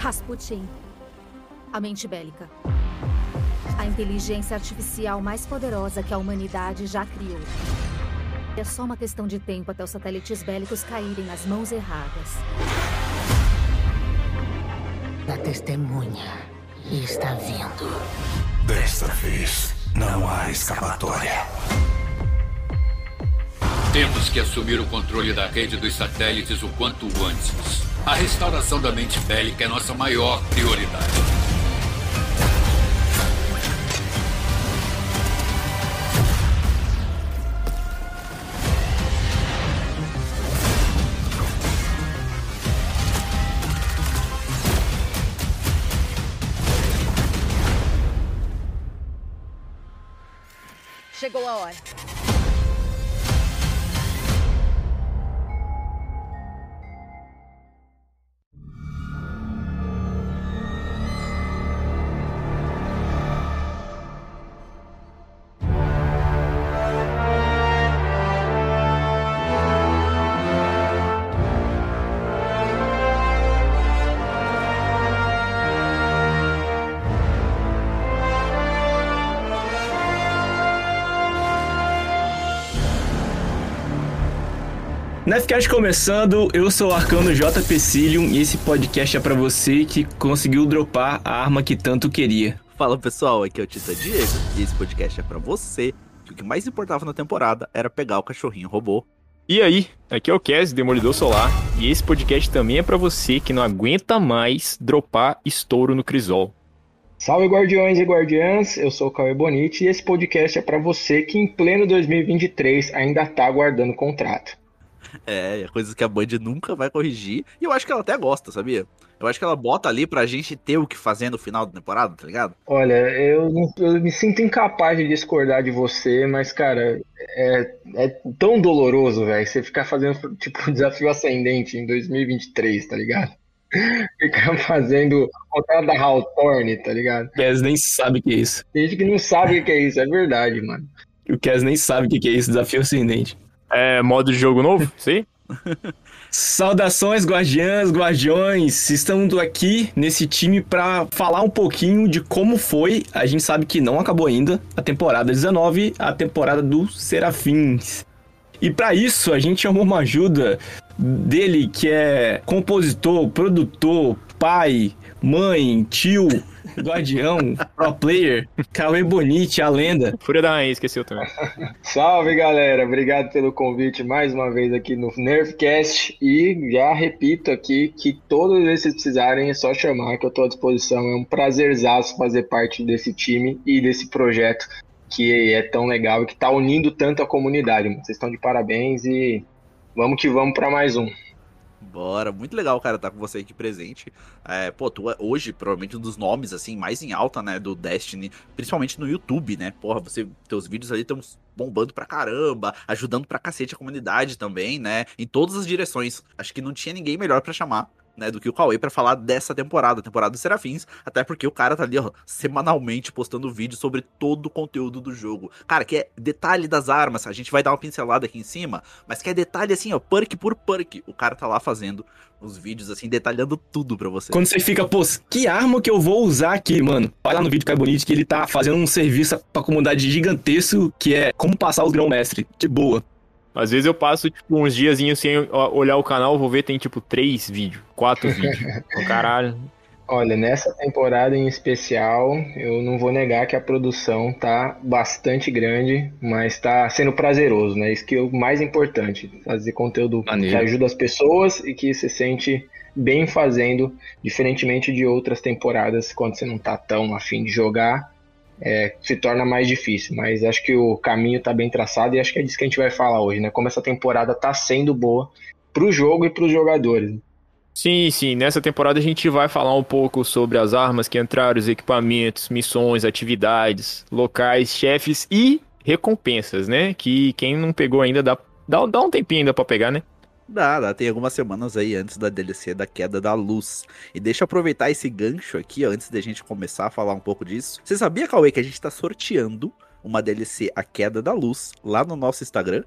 Rasputin. A mente bélica. A inteligência artificial mais poderosa que a humanidade já criou. É só uma questão de tempo até os satélites bélicos caírem nas mãos erradas. A testemunha está vindo. Desta vez, não há escapatória. Temos que assumir o controle da rede dos satélites o quanto antes. A restauração da mente bélica é nossa maior prioridade. Chegou a hora. Nefcast começando, eu sou o Arcano J. Pecilium e esse podcast é para você que conseguiu dropar a arma que tanto queria. Fala pessoal, aqui é o Tita Diego e esse podcast é para você que o que mais importava na temporada era pegar o cachorrinho robô. E aí, aqui é o Kes, Demolidor Solar, e esse podcast também é para você que não aguenta mais dropar estouro no Crisol. Salve guardiões e guardiãs, eu sou o Cauê Bonite e esse podcast é para você que em pleno 2023 ainda tá aguardando contrato. É, coisas que a Band nunca vai corrigir. E eu acho que ela até gosta, sabia? Eu acho que ela bota ali pra gente ter o que fazer no final da temporada, tá ligado? Olha, eu, eu me sinto incapaz de discordar de você, mas, cara, é, é tão doloroso, velho, você ficar fazendo, tipo, desafio ascendente em 2023, tá ligado? Ficar fazendo contrato da Hawthorne, tá ligado? O Kes nem sabe o que é isso. Tem gente que não sabe o que é isso, é verdade, mano. O Kes nem sabe o que é isso, desafio ascendente. É modo de jogo novo? Sim? Saudações, guardiãs, guardiões! Estamos aqui nesse time para falar um pouquinho de como foi. A gente sabe que não acabou ainda a temporada 19, a temporada dos Serafins. E para isso, a gente chamou uma ajuda dele que é compositor, produtor, pai, mãe, tio, guardião, pro player, Cauê Bonite, a lenda. Fúria da Rainha, esqueceu também. Salve galera, obrigado pelo convite mais uma vez aqui no Nerfcast e já repito aqui que vezes que precisarem é só chamar que eu tô à disposição. É um prazerzaço fazer parte desse time e desse projeto que é tão legal e que tá unindo tanto a comunidade. Vocês estão de parabéns e vamos que vamos para mais um. Bora, muito legal, cara, estar tá com você aqui presente. É, pô, tu é hoje provavelmente um dos nomes, assim, mais em alta, né, do Destiny, principalmente no YouTube, né? Porra, você, teus vídeos ali estão bombando pra caramba, ajudando pra cacete a comunidade também, né? Em todas as direções. Acho que não tinha ninguém melhor para chamar né, do que o Cauê para falar dessa temporada, temporada dos Serafins, até porque o cara tá ali, ó, semanalmente postando vídeo sobre todo o conteúdo do jogo. Cara, que é detalhe das armas, a gente vai dar uma pincelada aqui em cima, mas que é detalhe assim, ó, perk por perk. O cara tá lá fazendo os vídeos assim, detalhando tudo para você. Quando você fica, pô, que arma que eu vou usar aqui, mano? Olha lá no vídeo que é bonito que ele tá fazendo um serviço pra comunidade gigantesco que é como passar os grão-mestre, de boa. Às vezes eu passo, tipo, uns diazinhos sem olhar o canal, vou ver, tem, tipo, três vídeos, quatro vídeos. Oh, caralho. Olha, nessa temporada em especial, eu não vou negar que a produção tá bastante grande, mas tá sendo prazeroso, né? Isso que é o mais importante. Fazer conteúdo Maneiro. que ajuda as pessoas e que se sente bem fazendo, diferentemente de outras temporadas, quando você não tá tão afim de jogar, é, se torna mais difícil. Mas acho que o caminho está bem traçado e acho que é disso que a gente vai falar hoje, né? Como essa temporada está sendo boa para o jogo e para os jogadores. Sim, sim. Nessa temporada a gente vai falar um pouco sobre as armas que entraram, os equipamentos, missões, atividades, locais, chefes e recompensas, né? Que quem não pegou ainda dá, dá, dá um tempinho ainda para pegar, né? Dá, dá, tem algumas semanas aí antes da DLC da queda da luz. E deixa eu aproveitar esse gancho aqui, ó, antes da gente começar a falar um pouco disso. Você sabia, Cauê, que a gente tá sorteando uma DLC A Queda da Luz lá no nosso Instagram?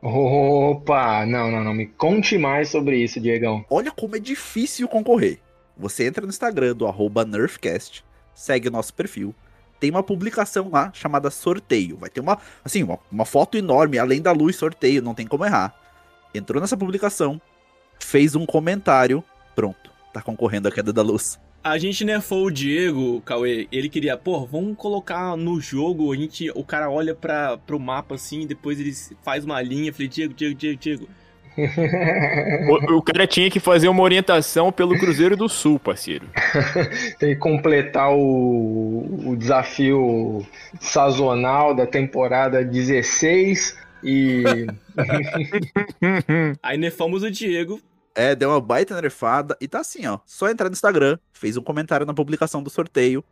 Opa, não, não, não, me conte mais sobre isso, Diegão. Olha como é difícil concorrer. Você entra no Instagram do arroba NerfCast, segue o nosso perfil. Tem uma publicação lá chamada sorteio. Vai ter uma, assim, uma, uma foto enorme, além da luz, sorteio, não tem como errar. Entrou nessa publicação, fez um comentário, pronto, tá concorrendo à queda da luz. A gente nerfou o Diego, Cauê. Ele queria, pô, vamos colocar no jogo. A gente, o cara olha para pro mapa assim, depois ele faz uma linha. Falei, Diego, Diego, Diego, Diego. o, o, cara tinha que fazer uma orientação pelo Cruzeiro do Sul, parceiro. Tem que completar o, o desafio sazonal da temporada 16 e. Aí nerfamos o Diego é, deu uma baita nerfada e tá assim, ó. Só entrar no Instagram, fez um comentário na publicação do sorteio.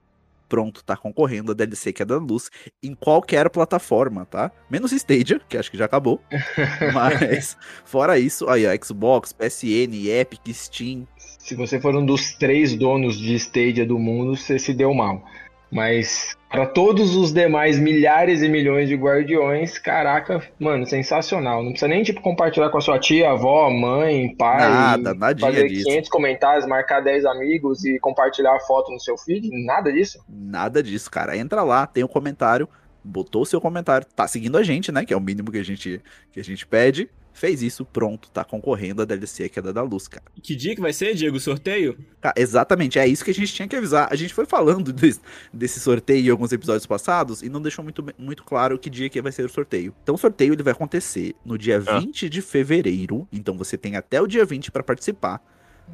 Pronto, tá concorrendo a DLC que é da luz em qualquer plataforma, tá? Menos Stadia, que acho que já acabou. Mas, fora isso, aí, ó, Xbox, PSN, Epic, Steam. Se você for um dos três donos de Stadia do mundo, você se deu mal. Mas para todos os demais milhares e milhões de guardiões, caraca, mano, sensacional. Não precisa nem tipo compartilhar com a sua tia, avó, mãe, pai, nada, nada fazer disso. 500 comentários, marcar 10 amigos e compartilhar a foto no seu feed, nada disso. Nada disso, cara. Entra lá, tem o um comentário, botou o seu comentário, tá seguindo a gente, né, que é o mínimo que a gente que a gente pede fez isso, pronto, tá concorrendo a DLC Queda da Luz, cara. Que dia que vai ser, Diego, o sorteio? Cara, exatamente, é isso que a gente tinha que avisar. A gente foi falando desse, desse sorteio em alguns episódios passados e não deixou muito, muito claro que dia que vai ser o sorteio. Então o sorteio ele vai acontecer no dia ah. 20 de fevereiro, então você tem até o dia 20 para participar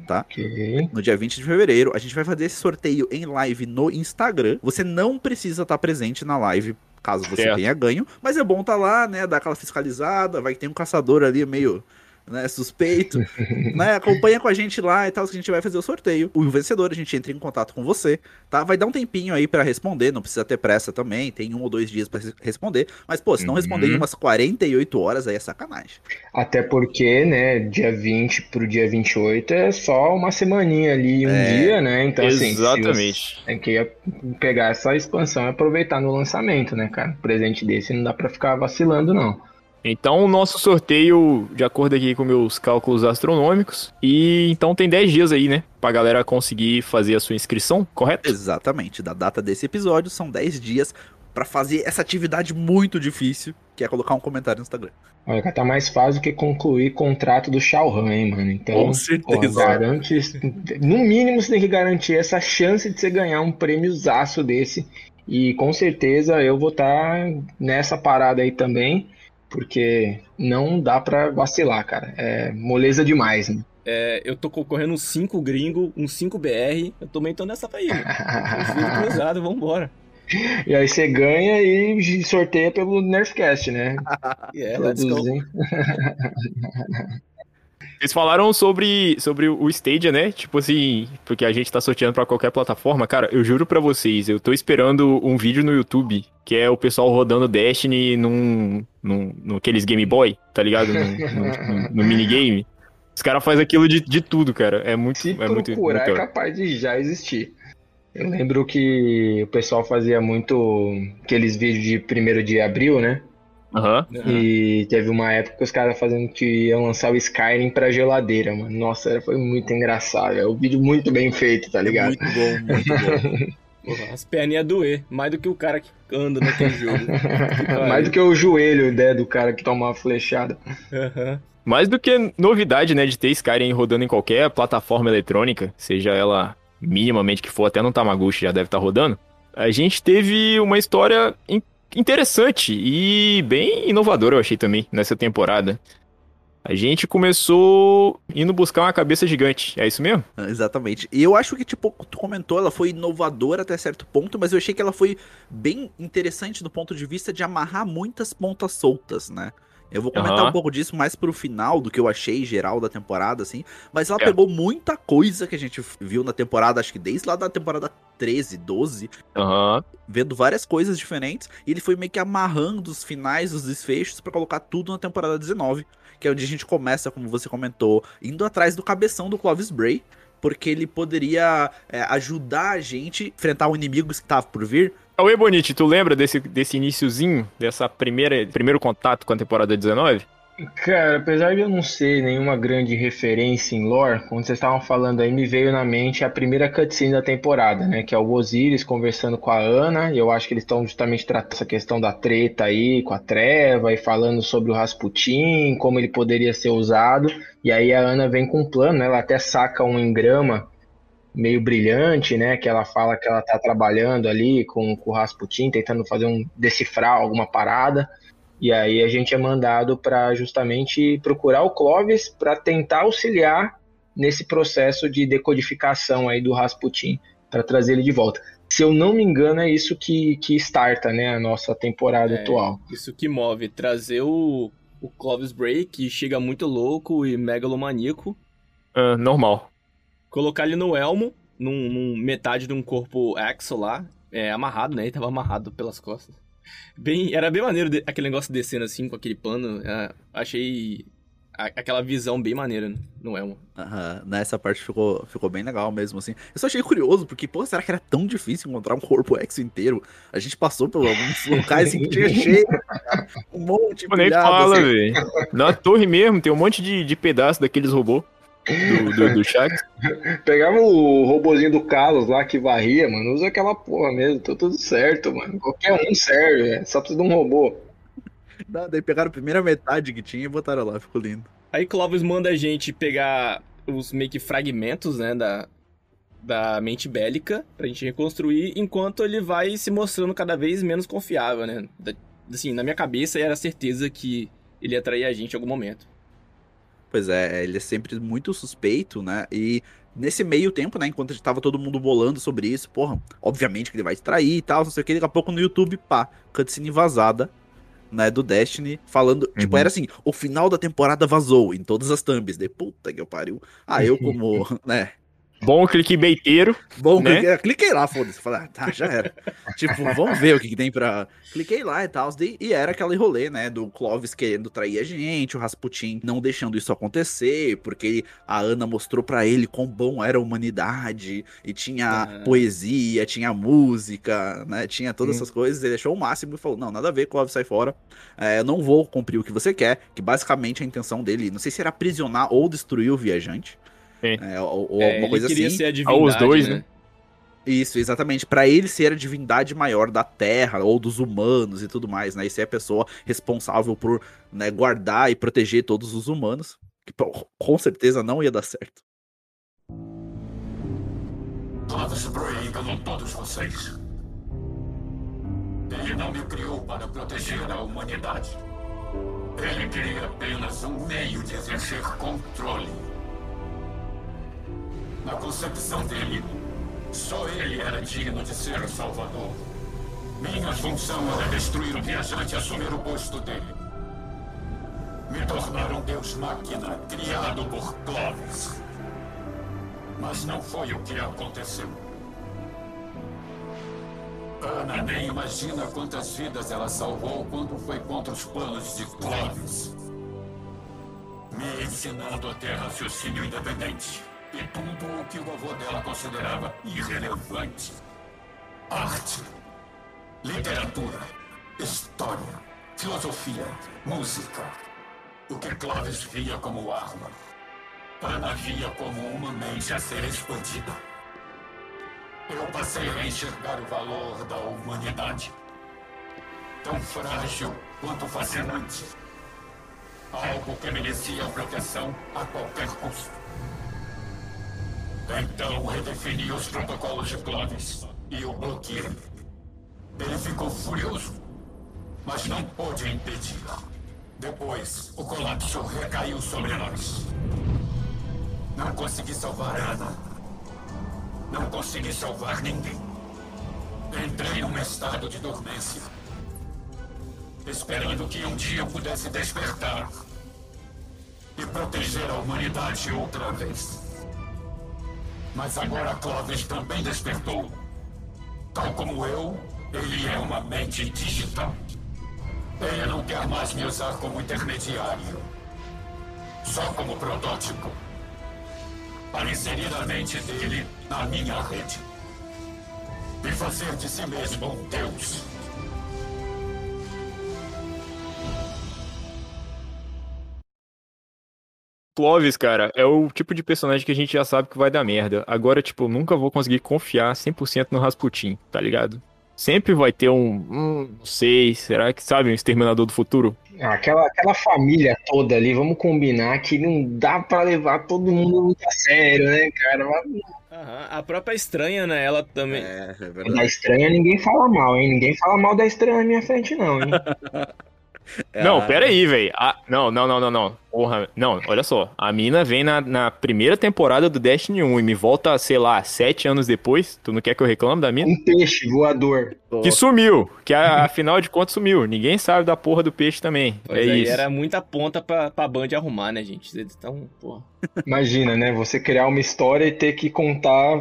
tá? Okay. No dia 20 de fevereiro, a gente vai fazer esse sorteio em live no Instagram. Você não precisa estar presente na live caso você certo. tenha ganho. Mas é bom tá lá, né? Dar aquela fiscalizada, vai ter um caçador ali meio né, suspeito, né? Acompanha com a gente lá e tal, que a gente vai fazer o sorteio. O vencedor, a gente entra em contato com você, tá? Vai dar um tempinho aí para responder, não precisa ter pressa também, tem um ou dois dias para responder. Mas, pô, se não uhum. responder em umas 48 horas, aí é sacanagem. Até porque, né, dia 20 pro dia 28 é só uma semaninha ali, um é, dia, né? Então, assim, exatamente. assim, tem que pegar essa expansão e aproveitar no lançamento, né, cara? Presente desse não dá para ficar vacilando, não. Então, o nosso sorteio, de acordo aqui com meus cálculos astronômicos, e então tem 10 dias aí, né? Pra galera conseguir fazer a sua inscrição, correto? Exatamente. Da data desse episódio, são 10 dias para fazer essa atividade muito difícil, que é colocar um comentário no Instagram. Olha, tá mais fácil do que concluir contrato do Shao hein, mano? Então, com certeza. Pô, garante, no mínimo você tem que garantir essa chance de você ganhar um prêmiozaço desse. E com certeza eu vou estar tá nessa parada aí também porque não dá pra vacilar, cara. É moleza demais, né? É, eu tô concorrendo uns 5 gringo, uns 5 BR, eu também tô nessa aí. cruzado, vambora. E aí você ganha e sorteia pelo Nerfcast, né? yeah, let's go. Vocês falaram sobre, sobre o Stadia, né? Tipo assim, porque a gente tá sorteando para qualquer plataforma. Cara, eu juro para vocês, eu tô esperando um vídeo no YouTube que é o pessoal rodando Destiny num, num, num aqueles Game Boy, tá ligado? No, no, minigame. Os caras fazem aquilo de, de tudo, cara. É muito. Se é procurar, muito, é capaz de já existir. Eu lembro que o pessoal fazia muito aqueles vídeos de primeiro de abril, né? Uhum. E teve uma época que os caras fazendo que iam lançar o Skyrim pra geladeira, mano. Nossa, foi muito engraçado. É um vídeo muito bem feito, tá ligado? Muito bom, muito bom. Porra, as perninhas doer, mais do que o cara que anda naquele jogo. mais do que o joelho, né, do cara que toma uma flechada. Uhum. Mais do que novidade, né, de ter Skyrim rodando em qualquer plataforma eletrônica, seja ela minimamente que for, até no Tamaguchi já deve estar tá rodando. A gente teve uma história interessante e bem inovadora, eu achei também, nessa temporada. A gente começou indo buscar uma cabeça gigante, é isso mesmo? Ah, exatamente. E eu acho que, tipo, tu comentou, ela foi inovadora até certo ponto, mas eu achei que ela foi bem interessante do ponto de vista de amarrar muitas pontas soltas, né? Eu vou comentar uhum. um pouco disso mais pro final do que eu achei geral da temporada, assim. Mas ela é. pegou muita coisa que a gente viu na temporada, acho que desde lá da temporada 13, 12. Uhum. Vendo várias coisas diferentes. E ele foi meio que amarrando os finais, os desfechos, para colocar tudo na temporada 19. Que é onde a gente começa, como você comentou, indo atrás do cabeção do Clovis Bray. Porque ele poderia é, ajudar a gente a enfrentar o inimigo que estava por vir Oi, Bonite, tu lembra desse, desse iníciozinho, dessa primeira primeiro contato com a temporada 19? Cara, apesar de eu não ser nenhuma grande referência em lore, quando vocês estavam falando aí, me veio na mente a primeira cutscene da temporada, né? Que é o Osiris conversando com a Ana, e eu acho que eles estão justamente tratando essa questão da treta aí com a Treva e falando sobre o Rasputin, como ele poderia ser usado. E aí a Ana vem com um plano, né? Ela até saca um engrama meio brilhante, né? Que ela fala que ela tá trabalhando ali com, com o Rasputin, tentando fazer um decifrar alguma parada. E aí a gente é mandado para justamente procurar o Clovis para tentar auxiliar nesse processo de decodificação aí do Rasputin para trazer ele de volta. Se eu não me engano, é isso que, que starta né, a nossa temporada É, atual. Isso que move, trazer o, o Clovis Bray, que chega muito louco e megalomaníaco, Ah, normal. Colocar ele no elmo, num, num metade de um corpo exo lá, é, amarrado, né? Ele tava amarrado pelas costas. Bem, era bem maneiro de- aquele negócio descendo assim com aquele pano. é, achei a- aquela visão bem maneira no elmo. Aham, Nessa parte ficou, ficou bem legal mesmo, assim. Eu só achei curioso, porque, pô, será que era tão difícil encontrar um corpo exo inteiro? A gente passou por alguns locais assim que tinha cheio, um monte Pô, nem pilhado, fala, assim. velho. Na torre mesmo, tem um monte de, de pedaço daqueles robôs do, do, do Shax. Pegava o robozinho do Carlos lá que varria, mano, usa aquela porra mesmo, tá tudo certo, mano. Qualquer um serve, é, só precisa de um robô. Dá- Daí pegaram a primeira metade que tinha e botaram lá, ficou lindo. Aí Clovis manda a gente pegar os meio que fragmentos, né, da, da mente bélica pra gente reconstruir, enquanto ele vai se mostrando cada vez menos confiável, né? Da- assim, na minha cabeça era certeza que ele ia trair a gente em algum momento. Pois é, ele é sempre muito suspeito, né? E nesse meio tempo, né, enquanto tava todo mundo bolando sobre isso, porra, obviamente que ele vai te trair e tal, não sei o que, daqui a pouco no YouTube, pá, cutscene vazada, né, do Destiny, falando, tipo, Uhum. era assim, o final da temporada vazou em todas as thumbs, de puta que eu pariu. Ah, eu como, né, Bom clickbaiteiro. Bom, Né? cliquei, cliquei lá, foda-se. Falei, ah, tá, já era. tipo, vamos ver o que, que tem pra. Cliquei lá e tal. E era aquele rolê, né? Do Clovis querendo trair a gente, o Rasputin não deixando isso acontecer, porque a Ana mostrou pra ele quão bom era a humanidade, e tinha Ah. poesia, tinha música, né? Tinha todas Sim. essas coisas. Ele achou o máximo e falou: não, nada a ver, Clovis, sai fora. É, eu não vou cumprir o que você quer. Que basicamente a intenção dele, não sei se era aprisionar ou destruir o viajante. É, ou, ou É, alguma coisa queria assim. ser a Ah, divindade, os dois, né? né? Isso, exatamente. Pra ele ser a divindade maior da Terra ou dos humanos e tudo mais, né? E ser a pessoa responsável por né, guardar e proteger todos os humanos. Que com certeza não ia dar certo. Bray enganou todos vocês. Ele não me criou para proteger a humanidade. Ele queria apenas um meio de exercer controle. Na concepção dele, só ele era digno de ser o salvador. Minha função era destruir o viajante e assumir o posto dele. Me tornar um deus máquina criado por Clovis. Mas não foi o que aconteceu. Ana nem imagina quantas vidas ela salvou quando foi contra os planos de Clovis. Me ensinando a ter raciocínio independente. E tudo o que o avô dela considerava irrelevante. Arte, literatura, história, filosofia, música. O que Clovis via como arma. Ana via como uma mente a ser expandida. Eu passei a enxergar o valor da humanidade. Tão frágil quanto fascinante. Algo que merecia proteção a qualquer custo. Então redefini os protocolos de Clovis e o bloqueei. Ele ficou furioso, mas não pôde impedir. Depois, o colapso recaiu sobre nós. Não consegui salvar Ana. Não consegui salvar ninguém. Entrei num estado de dormência. Esperando que um dia eu pudesse despertar e proteger a humanidade outra vez. Mas agora Clovis também despertou. Tal como eu, ele é uma mente digital. Ele não quer mais me usar como intermediário. Só como protótipo. Para inserir a mente dele na minha rede. E fazer de si mesmo um deus. Clovis, cara, é o tipo de personagem que a gente já sabe que vai dar merda. Agora, tipo, nunca vou conseguir confiar 100% no Rasputin, tá ligado? Sempre vai ter um, hum, não sei, será que sabe, um exterminador do futuro? Ah, Aquela, aquela família toda ali, vamos combinar que não dá pra levar todo mundo muito a sério, né, cara? Mas Aham, A própria estranha, né? Ela também. É, é Da estranha ninguém fala mal, hein? Ninguém fala mal da estranha na minha frente, não, hein? É, Não, pera aí, velho. Ah, não, não, não, não, não. Porra, não, olha só. A mina vem na, na primeira temporada do Destiny 1 e me volta, sei lá, sete anos depois. Tu não quer que eu reclame da mina? Um peixe voador. Que sumiu. Que a- afinal de contas sumiu. Ninguém sabe da porra do peixe também. Pois é aí isso. era muita ponta pra, pra Band arrumar, né, gente? Estão, porra. Imagina, né? Você criar uma história e ter que contar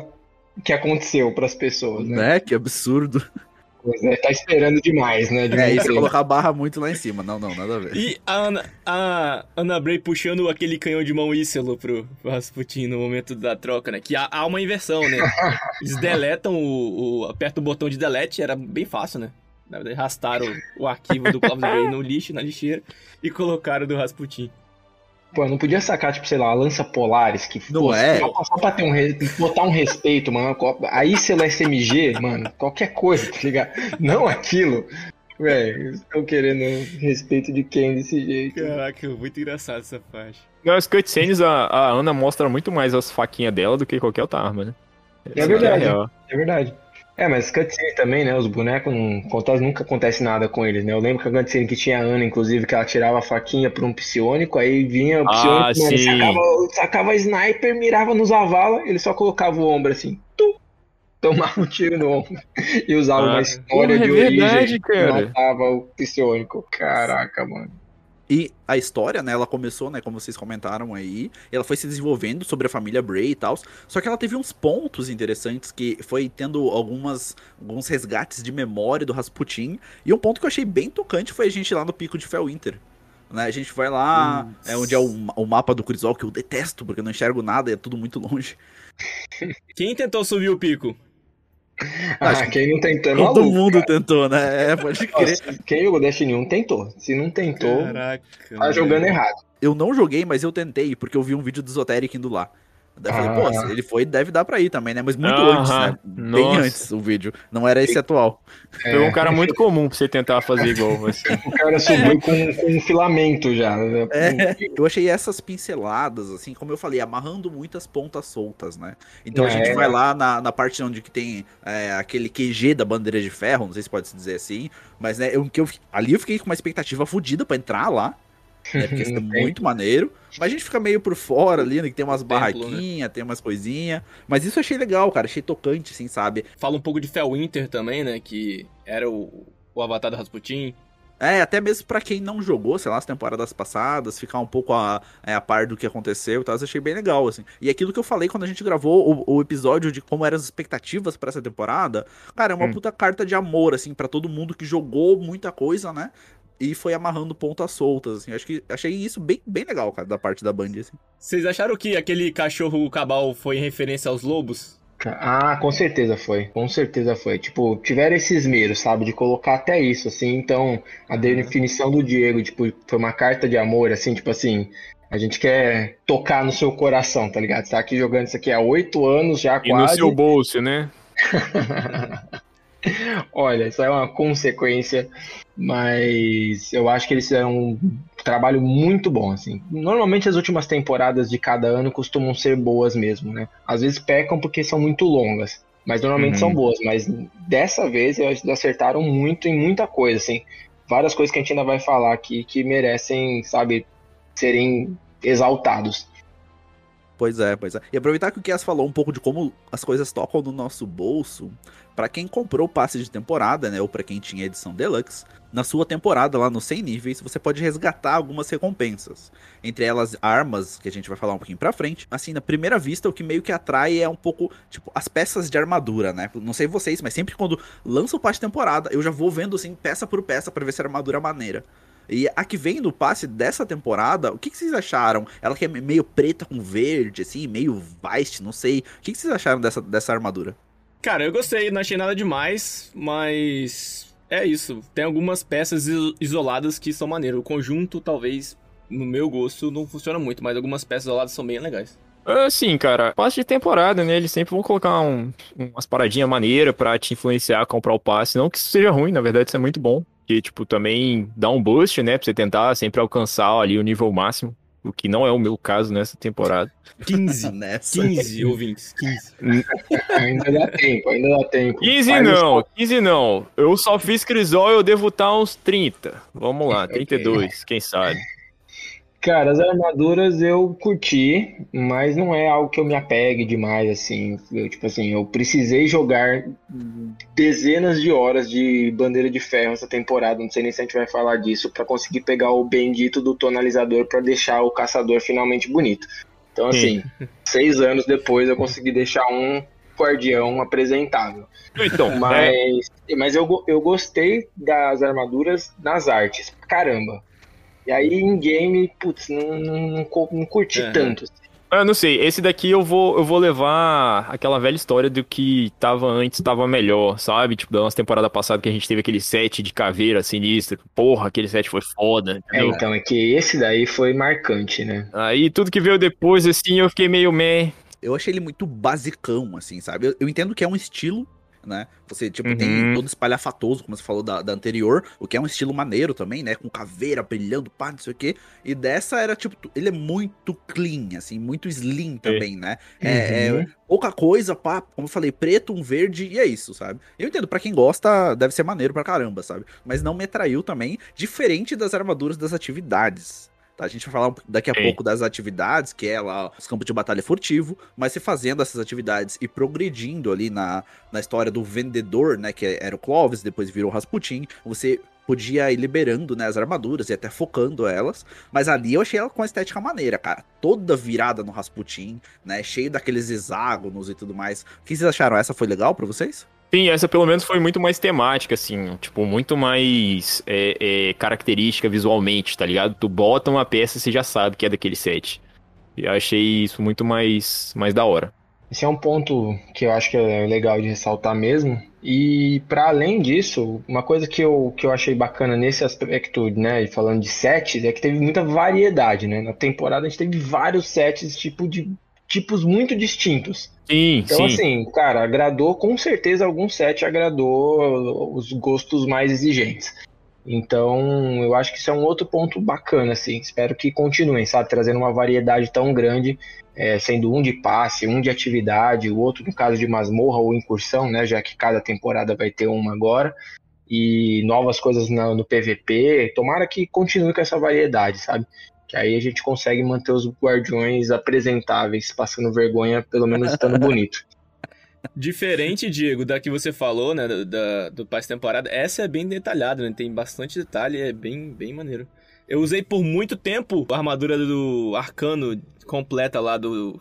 o que aconteceu pras pessoas, né? Né? Que absurdo. Pois é, tá esperando demais, né? de É isso, colocar a barra muito lá em cima. Não, não, nada a ver. E a Ana, a Ana Bray puxando aquele canhão de mão Ícelo pro, pro Rasputin no momento da troca, né? Que há, há uma inversão, né? Eles deletam o, o. Aperta o botão de delete, era bem fácil, né? Na verdade, arrastaram o arquivo do Clovis Bray no lixo, na lixeira, e colocaram do Rasputin. Pô, não podia sacar, tipo, sei lá, a lança Polaris, que Não pô, é? Só, só pra ter um, re- botar um respeito, mano. Aí se ela SMG, mano, qualquer coisa, tá ligado? Não aquilo. Velho, estão querendo respeito de quem desse jeito. Caraca, muito engraçado essa parte. Nas cutscenes, a, a Ana mostra muito mais as faquinhas dela do que qualquer outra arma, né? É Essa verdade. que a real. É verdade. É, mas cutscene também, né? Os bonecos não acontece, nunca acontece nada com eles, né? Eu lembro que a cutscene que tinha a Ana, inclusive, que ela tirava a faquinha pra um psiônico, aí vinha o Ah, psiônico, mano, sim. sacava, sacava a sniper, mirava nos avala, ele só colocava o ombro assim, tu, tomava um tiro no ombro e usava Ah, uma história de é origem verdade, que cara. matava o psiônico. Caraca, mano. E a história, né, ela começou, né, como vocês comentaram aí, e ela foi se desenvolvendo sobre a família Bray e tal, só que ela teve uns pontos interessantes que foi tendo algumas alguns resgates de memória do Rasputin, e um ponto que eu achei bem tocante foi a gente ir lá no Pico de Felwinter. Né, a gente vai lá, é onde é o, o mapa do Crisol, que eu detesto, porque eu não enxergo nada, é tudo muito longe. Quem tentou subir o pico? Ah, quem não tentou é Todo maluco, mundo cara. tentou, né? É, pode crer. Nossa, quem jogou Destiny 1 tentou. Se não tentou, Caraca. tá mano. jogando errado. Eu não joguei, mas eu tentei, porque eu vi um vídeo do Zoteric indo lá. Daí eu falei, Ah. pô, se ele foi, deve dar pra ir também, né? Mas muito Aham, antes, né? Bem nossa. antes o vídeo. Não era esse atual. Foi um cara muito comum pra você tentar fazer igual você. O cara subiu com, com um filamento já. né? É, eu achei essas pinceladas, assim, como eu falei, amarrando muitas pontas soltas, né? Então a É. gente vai lá na, na parte onde que tem é, aquele QG da bandeira de ferro, não sei se pode se dizer assim, mas né, eu, que eu, ali eu fiquei com uma expectativa fodida pra entrar lá, né? Porque isso é muito maneiro. Mas a gente fica meio por fora ali, né? Que tem umas Templo, né? barraquinhas, tem umas coisinhas. Mas isso eu achei legal, cara. Achei tocante, assim, sabe? Fala um pouco de Felwinter também, né? Que era o, o avatar do Rasputin. É, até mesmo pra quem não jogou, sei lá, as temporadas passadas, ficar um pouco a, é, a par do que aconteceu e tal, eu achei bem legal, assim. E aquilo que eu falei quando a gente gravou o, o episódio de como eram as expectativas pra essa temporada, cara, é uma Hum. puta carta de amor, assim, pra todo mundo que jogou muita coisa, né? E foi amarrando pontas soltas, assim. Acho que achei isso bem, bem legal, cara, da parte da Band, assim. Vocês acharam que aquele cachorro cabal foi em referência aos lobos? Ah, com certeza foi. Com certeza foi. Tipo, tiveram esse esmero, sabe? De colocar até isso, assim. Então, a definição do Diego, tipo, foi uma carta de amor, assim, tipo assim. A gente quer tocar no seu coração, tá ligado? Você tá aqui jogando isso aqui há oito anos já, E no quase. seu bolso, né? Olha, isso é uma consequência, mas eu acho que eles fizeram um trabalho muito bom, assim. Normalmente as últimas temporadas de cada ano costumam ser boas mesmo, né? Às vezes pecam porque são muito longas, mas normalmente Uhum. são boas. Mas dessa vez eles acertaram muito em muita coisa, assim. Várias coisas que a gente ainda vai falar aqui que merecem, sabe, serem exaltados. Pois é, pois é. E aproveitar que o Kias falou um pouco de como as coisas tocam no nosso bolso, Pra quem comprou o passe de temporada, né, ou pra quem tinha edição deluxe, na sua temporada lá nos 100 níveis, você pode resgatar algumas recompensas. Entre elas armas, que a gente vai falar um pouquinho pra frente. Assim, na primeira vista, o que meio que atrai é um pouco, tipo, as peças de armadura, né? Não sei vocês, mas sempre quando lança o passe de temporada, eu já vou vendo assim peça por peça pra ver se a armadura é maneira. E a que vem no passe dessa temporada, o que, que vocês acharam? Ela que é meio preta com verde, assim, meio Weist, não sei. O que, que vocês acharam dessa, dessa armadura? Cara, eu gostei, não achei nada demais, mas é isso. Tem algumas peças iso- isoladas que são maneiras. O conjunto talvez no meu gosto, não funciona muito, mas algumas peças ao lado são bem legais. Assim, cara, passe de temporada, né? Eles sempre vão colocar um, umas paradinhas maneiras pra te influenciar a comprar o passe. Não que isso seja ruim, na verdade isso é muito bom. Que, tipo, também dá um boost, né? Pra você tentar sempre alcançar ali o nível máximo. O que não é o meu caso nessa temporada. 15, Nessa. 15 ouvintes, 15. Ainda dá tempo, ainda dá tempo. 15 Faz não, 15 não. Eu só fiz Crisol eu devo estar uns 30. Vamos lá, 32, quem sabe. Cara, as armaduras eu curti, mas não é algo que eu me apegue demais, assim. Eu, tipo assim, eu precisei jogar dezenas de horas de bandeira de ferro essa temporada, não sei nem se a gente vai falar disso, pra conseguir pegar o bendito do tonalizador pra deixar o caçador finalmente bonito. Então, assim, seis anos depois eu consegui deixar um guardião apresentável. Então, é, Mas, mas eu, eu gostei das armaduras nas artes, caramba. E aí em game, putz, não, não, não, cu- não curti tanto. eu não sei, esse daqui eu vou, eu vou levar aquela velha história do que tava antes, tava melhor, sabe? Tipo, da nossa temporada passada que a gente teve aquele set de caveira sinistro. Porra, aquele set foi foda, É, entendeu? então, é que esse daí foi marcante, né? Aí tudo que veio depois, assim, eu fiquei meio meh. Eu achei ele muito basicão, assim, sabe? Eu, eu entendo que é um estilo, né? Você, tipo, Uhum. tem todo espalhafatoso, como você falou da, da anterior, o que é um estilo maneiro também, né? Com caveira brilhando, pá, não sei o quê. E dessa era, tipo, ele é muito clean, assim, muito slim também, né? É, Uhum. é pouca coisa, pá, como eu falei, preto, um verde, e é isso, sabe? Eu entendo, pra quem gosta, deve ser maneiro pra caramba, sabe? Mas não me atraiu também, diferente das armaduras das atividades. Tá, a gente vai falar daqui a Sim. pouco das atividades, que é lá os campos de batalha furtivo, mas você fazendo essas atividades e progredindo ali na, na história do vendedor, né, que era o Clovis, depois virou o Rasputin, você podia ir liberando, né, as armaduras e até focando elas, mas ali eu achei ela com a estética maneira, cara, toda virada no Rasputin, né, cheio daqueles hexágonos e tudo mais. O que vocês acharam? Essa foi legal pra vocês? Sim, essa pelo menos foi muito mais temática, assim, tipo, muito mais é, é, característica visualmente, tá ligado? Tu bota uma peça e você já sabe que é daquele set. E eu achei isso muito mais, mais da hora. Esse é um ponto que eu acho que é legal de ressaltar mesmo. E para além disso, uma coisa que eu, que eu achei bacana nesse aspecto, né, e falando de sets, é que teve muita variedade, né? Na temporada a gente teve vários sets tipo de tipos muito distintos. Sim, Então, sim. assim, cara, agradou, com certeza algum set agradou os gostos mais exigentes. Então, eu acho que isso é um outro ponto bacana, assim. Espero que continuem, sabe? Trazendo uma variedade tão grande, é, sendo um de passe, um de atividade, o outro, no caso de masmorra ou incursão, né? Já que cada temporada vai ter uma agora. E novas coisas na- no PVP. Tomara que continue com essa variedade, sabe? Que aí a gente consegue manter os guardiões apresentáveis, passando vergonha, pelo menos estando bonito. Diferente, Diego, da que você falou, né, da, do passe temporada, essa é bem detalhada, né, tem bastante detalhe, é bem, bem maneiro. Eu usei por muito tempo a armadura do Arcano completa lá do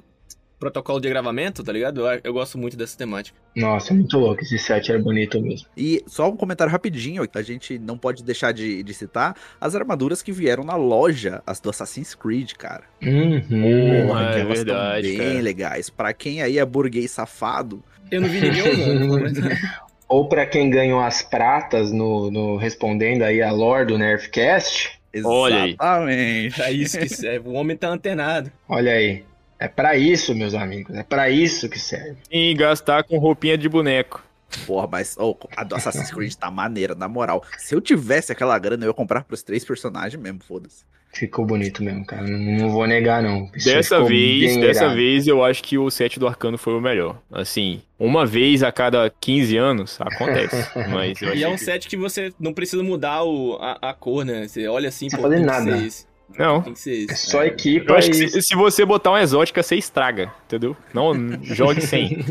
protocolo de gravamento, tá ligado? Eu, eu gosto muito dessa temática. Nossa, é muito louco. Esse set era bonito mesmo. E só um comentário rapidinho, a gente não pode deixar de, de citar as armaduras que vieram na loja, as do Assassin's Creed, cara. Uhum. Porra, que é elas verdade, bem cara. legais. Pra quem aí é burguês safado, Eu não vi ninguém usando, mas... Ou pra quem ganhou as pratas no, no respondendo aí a lore do Nerfcast, Olha aí. exatamente. é isso que serve, o homem tá antenado. olha aí. É pra isso, meus amigos. É pra isso que serve. E gastar com roupinha de boneco. Porra, mas oh, a do Assassin's Creed tá maneira, na moral. Se eu tivesse aquela grana, eu ia comprar pros três personagens mesmo, foda-se. Ficou bonito mesmo, cara. Não, não vou negar, não. Isso Dessa vez, dessa irado. vez eu acho que o set do Arcano foi o melhor. Assim, uma vez a cada 15 anos acontece. mas eu E é um que- set que você não precisa mudar o, a, a cor, né? Você olha assim, Não pô, fazer nada. esse. Não. Tem que ser esse. É só É. equipa Eu acho que se, se você botar uma exótica, você estraga, entendeu? Não jogue sem.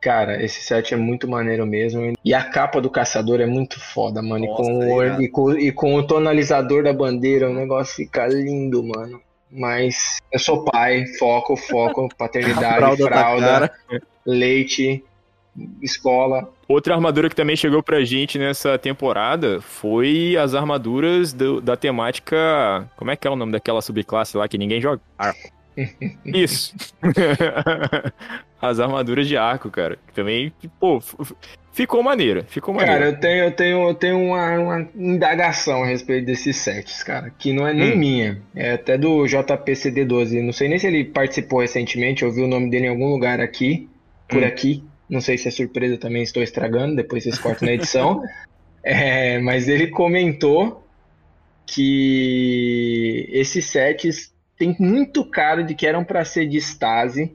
Cara, esse set é muito maneiro mesmo. E a capa do caçador é muito foda, mano. Nossa, e, com tá o, ligado. e, com, e com o tonalizador da bandeira, o negócio fica lindo, mano. Mas eu sou pai, foco, foco, paternidade, Fralda fralda, da cara. leite, escola. Outra armadura que também chegou pra gente nessa temporada foi as armaduras do- da temática. Como é que é o nome daquela subclasse lá que ninguém joga? Isso. As armaduras de arco, cara. Também, pô, ficou maneira. Ficou Cara, maneira. eu tenho, eu tenho, eu tenho uma, uma indagação a respeito desses sets, cara, que não é nem Hum. minha, é até do JPCD12. Não sei nem se ele participou recentemente, eu vi o nome dele em algum lugar aqui, por Hum. aqui. Não sei se é surpresa também, estou estragando, depois vocês cortam na edição. É, mas ele comentou que esses sets têm muito cara de que eram pra ser de Stasi.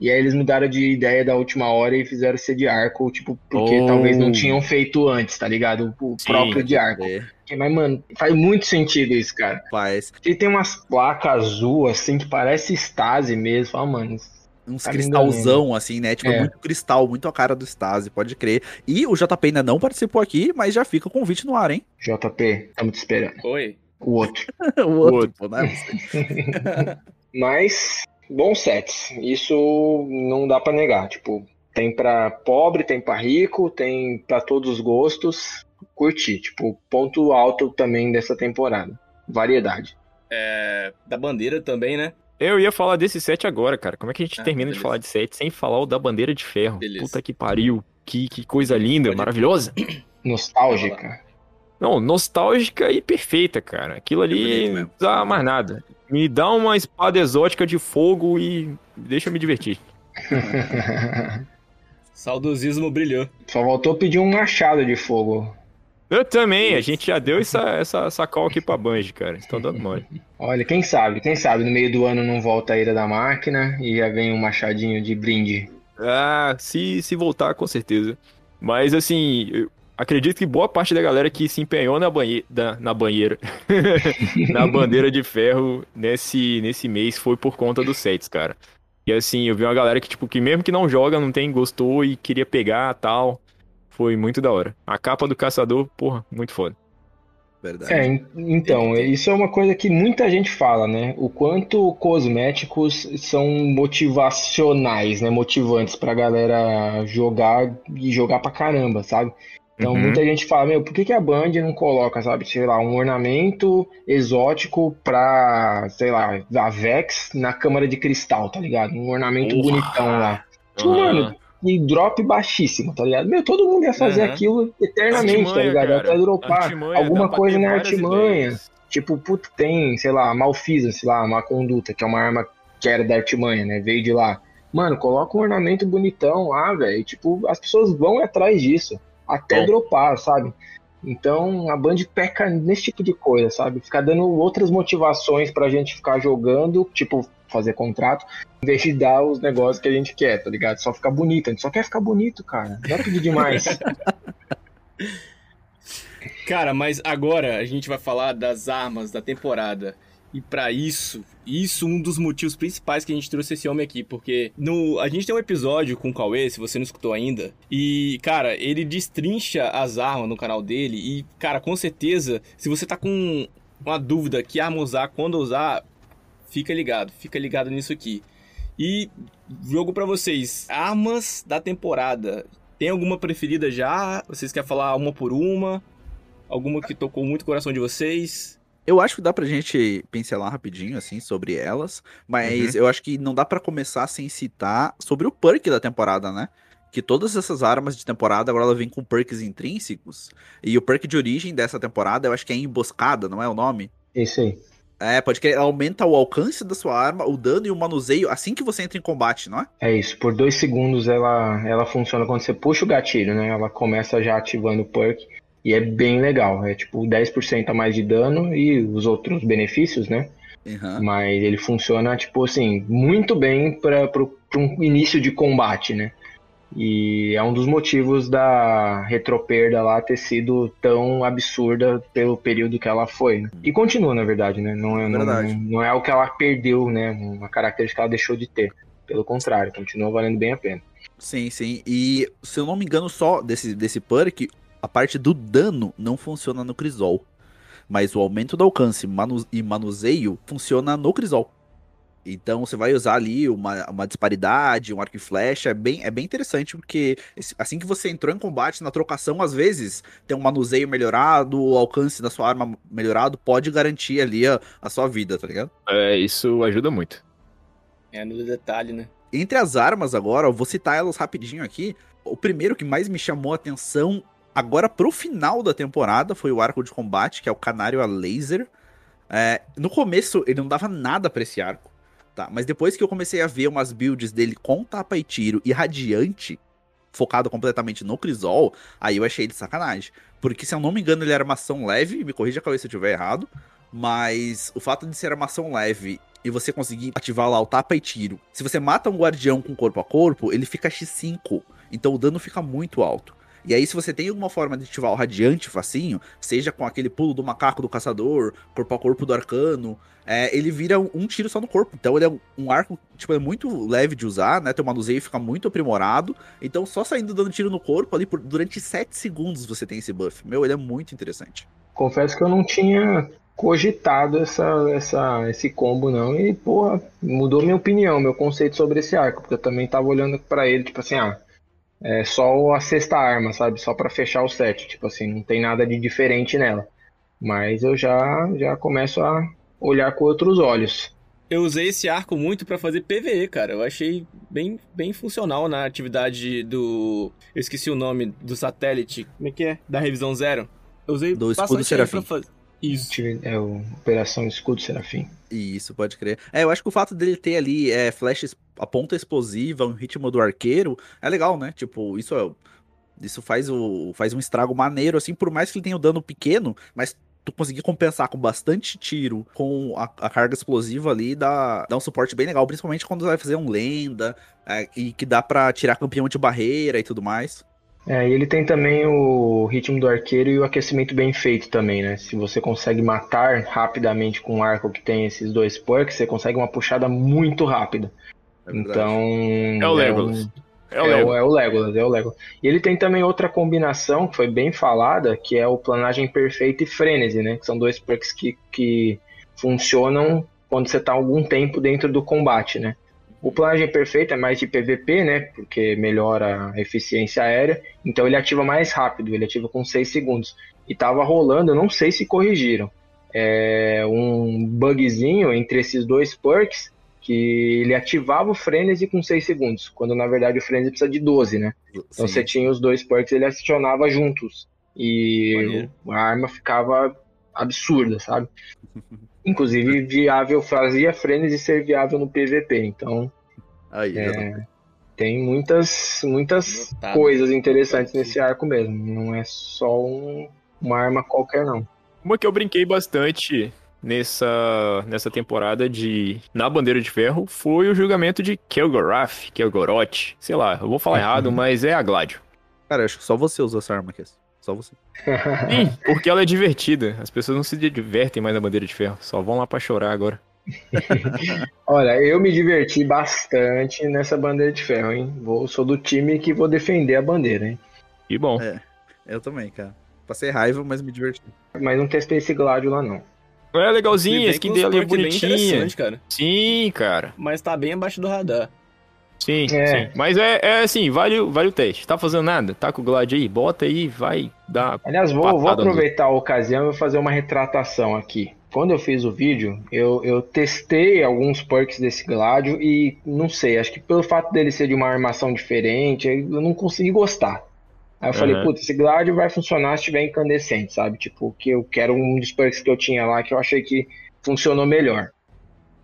E aí eles mudaram de ideia da última hora e fizeram ser de arco, tipo, porque Oh. talvez não tinham feito antes, tá ligado? O Sim. próprio de arco. É, Mas, mano, faz muito sentido isso, cara. faz Ele tem umas placas azul, assim, que parece Stasi mesmo. Fala, mano, uns cristalzão, assim, né? Tipo, É. muito cristal, muito a cara do Stasi, pode crer. E o JP ainda não participou aqui, mas já fica o convite no ar, hein? JP, estamos te esperando. Oi. O outro. o outro, outro. pô, não é. Mas, bons sets. Isso não dá pra negar. Tipo, tem pra pobre, tem pra rico, tem pra todos os gostos. Curti. Tipo, ponto alto também dessa temporada. Variedade. É, da bandeira também, né? Eu ia falar desse set agora, cara. Como é que a gente Ah, termina de beleza. falar de set sem falar o da bandeira de ferro? Beleza. Puta que pariu. Que, que coisa linda, Pode- maravilhosa. Nostálgica. Não, nostálgica e perfeita, cara. Aquilo bonito ali não dá mais nada. Me dá uma espada exótica de fogo e deixa eu me divertir. Saudosismo brilhou. Só voltou pedir um machado de fogo. Eu também, a gente já deu essa, essa, essa call aqui pra Banji, cara. Estão dando mole. Olha, quem sabe, quem sabe no meio do ano não volta a ira da máquina e já vem um machadinho de brinde. Ah, se, se voltar, com certeza. Mas assim, eu acredito que boa parte da galera que se empenhou na, banhe da, na banheira, na bandeira de ferro nesse, nesse mês foi por conta dos sets, cara. E assim, eu vi uma galera que, tipo, que mesmo que não joga, não tem, gostou e queria pegar tal. Foi muito da hora. A capa do caçador, porra, muito foda. Verdade. É, en- então, isso é uma coisa que muita gente fala, né? O quanto cosméticos são motivacionais, né? Motivantes pra galera jogar e jogar pra caramba, sabe? Então, Uhum. muita gente fala, meu, por que, que a Band não coloca, sabe, sei lá, um ornamento exótico pra, sei lá, a Vex na câmara de cristal, tá ligado? Um ornamento bonitão lá. Aham. mano, e drop baixíssimo, tá ligado? Meu, todo mundo ia fazer Aham. aquilo eternamente, tá Artimanha, ligado? cara. Até dropar Artimanha, alguma dá coisa na artimanha. ideias. Tipo, puto, tem, sei lá, Malfisa, sei lá, uma conduta, que é uma arma que era da artimanha, né? Veio de lá. Mano, coloca um ornamento bonitão lá, velho. Tipo, as pessoas vão atrás disso. Até Bom. dropar, sabe? Então a Band peca nesse tipo de coisa, sabe? Ficar dando outras motivações pra gente ficar jogando, tipo, fazer contrato, em vez de dar os negócios que a gente quer, tá ligado? Só ficar bonito. A gente só quer ficar bonito, cara. Não pedir demais. Cara, mas agora a gente vai falar das armas da temporada. E pra isso, isso um dos motivos principais que a gente trouxe esse homem aqui, porque no a gente tem um episódio com o Cauê, se você não escutou ainda, e cara, ele destrincha as armas no canal dele e cara, com certeza, se você tá com uma dúvida que arma usar, quando usar, fica ligado, fica ligado nisso aqui. E jogo pra vocês, armas da temporada. Tem alguma preferida já? Vocês querem falar uma por uma? Alguma que tocou muito o coração de vocês? Eu acho que dá pra gente pincelar rapidinho, assim, sobre elas, mas eu acho que não dá pra começar sem citar sobre o perk da temporada, né? Que todas essas armas de temporada agora ela vem com perks intrínsecos, e o perk de origem dessa temporada eu acho que é emboscada, não é o nome? Isso aí. É, pode que aumenta o alcance da sua arma, o dano e o manuseio assim que você entra em combate, não é? É isso, por dois segundos ela, ela funciona quando você puxa o gatilho, né? Ela começa já ativando o perk e é bem legal. É tipo 10% a mais de dano e os outros benefícios, né? Uhum. Mas ele funciona, tipo assim, muito bem para um início de combate, né? E é um dos motivos da retroperda lá ter sido tão absurda pelo período que ela foi. né? E continua, na verdade, né? Não é, não, Verdade. não é o que ela perdeu, né? Uma característica que ela deixou de ter. Pelo contrário, continua valendo bem a pena. Sim, sim. E se eu não me engano, só desse, desse perk, a parte do dano não funciona no Crisol. Mas o aumento do alcance manu- e manuseio funciona no Crisol. Então você vai usar ali uma, uma disparidade, um arco e flecha, é bem, é bem interessante, porque assim que você entrou em combate, na trocação, às vezes, tem um manuseio melhorado, o alcance da sua arma melhorado, pode garantir ali a, a sua vida, tá ligado? É, isso ajuda muito. É no detalhe, né? Entre as armas agora, eu vou citar elas rapidinho aqui. O primeiro que mais me chamou a atenção agora pro final da temporada foi o arco de combate, que é o Canário a Laser. É, no começo ele não dava nada pra esse arco, tá? Mas depois que eu comecei a ver umas builds dele com tapa e tiro e radiante, focado completamente no Crisol, aí eu achei de sacanagem. Porque se eu não me engano ele era armação leve, me corrija a cabeça se eu estiver errado, mas o fato de ser armação leve e você conseguir ativar lá o tapa e tiro, se você mata um guardião com corpo a corpo, ele fica X5, então o dano fica muito alto. E aí, se você tem alguma forma de ativar o radiante facinho, seja com aquele pulo do macaco do caçador, corpo a corpo do arcano, é, ele vira um, um tiro só no corpo. Então ele é um arco, tipo, é muito leve de usar, né? Teu manuseio fica muito aprimorado. Então, só saindo dando tiro no corpo ali por, durante 7 segundos você tem esse buff. Meu, ele é muito interessante. Confesso que eu não tinha cogitado essa, essa, esse combo, não. E, porra, mudou minha opinião, meu conceito sobre esse arco. Porque eu também tava olhando para ele, tipo assim, ah, é só a sexta arma, sabe? Só para fechar o set. Tipo assim, não tem nada de diferente nela. Mas eu já, já começo a olhar com outros olhos. Eu usei esse arco muito para fazer PVE, cara. Eu achei bem, bem funcional na atividade do. Eu esqueci o nome do satélite. Como é que é? Da revisão zero. Eu usei do escudo serafim. fazer. Isso. É o Operação Escudo Serafim. Isso, pode crer. É, eu acho que o fato dele ter ali é, flash, a ponta explosiva, um ritmo do arqueiro, é legal, né? Tipo, isso é. Isso faz, o, faz um estrago maneiro, assim, por mais que ele tenha o um dano pequeno, mas tu conseguir compensar com bastante tiro, com a, a, carga explosiva ali, dá, dá um suporte bem legal, principalmente quando vai fazer um lenda, é, e que dá pra tirar campeão de barreira e tudo mais. É, e ele tem também o ritmo do arqueiro e o aquecimento bem feito também, né? Se você consegue matar rapidamente com um arco que tem esses dois perks, você consegue uma puxada muito rápida. É então. É o Legolas. É o, é, o, é o Legolas, é o Legolas. E ele tem também outra combinação que foi bem falada, que é o Planagem Perfeita e Frenesi, né? Que são dois perks que, que funcionam quando você está algum tempo dentro do combate, né? O Planagem Perfeita é mais de PVP, né? Porque melhora a eficiência aérea. Então ele ativa mais rápido, ele ativa com 6 segundos. E tava rolando, eu não sei se corrigiram. É um bugzinho entre esses dois perks que ele ativava o frenesi com 6 segundos, quando na verdade o frenesi precisa de 12, né? Então você tinha os dois perks, ele acionava juntos. E a arma ficava absurda, sabe? Inclusive, viável, fazia frenesi ser viável no PVP. Então, Aí, é, tem muitas, muitas coisas interessantes nesse arco mesmo. Não é só um, uma arma qualquer, não. Uma que eu brinquei bastante nessa, nessa temporada de Na Bandeira de Ferro foi o julgamento de Kelgorath, Kelgoroth. Sei lá, eu vou falar errado, mas é a Gladio. Cara, acho que só você usa essa arma aqui. Só você. Sim, porque ela é divertida. As pessoas não se divertem mais na Bandeira de Ferro. Só vão lá pra chorar agora. Olha, eu me diverti bastante nessa bandeira de ferro, hein? Vou, sou do time que vou defender a bandeira, hein? Que bom. É, eu também, cara. Passei raiva, mas me diverti. Mas não testei esse Gládio lá, não. É legalzinho, a skin dele é bonitinha. cara. Sim, cara. Mas tá bem abaixo do radar. Sim, é. sim. Mas é, é assim, vale, vale o teste. Tá fazendo nada? Tá com o Glad aí? Bota aí, vai dar. Aliás, vou, vou aproveitar no... a ocasião e fazer uma retratação aqui. Quando eu fiz o vídeo, eu, eu testei alguns perks desse Gladio e não sei, acho que pelo fato dele ser de uma armação diferente, eu não consegui gostar. Aí eu uhum. falei, putz, esse Gladio vai funcionar se tiver incandescente, sabe? Tipo, que eu quero um dos perks que eu tinha lá que eu achei que funcionou melhor.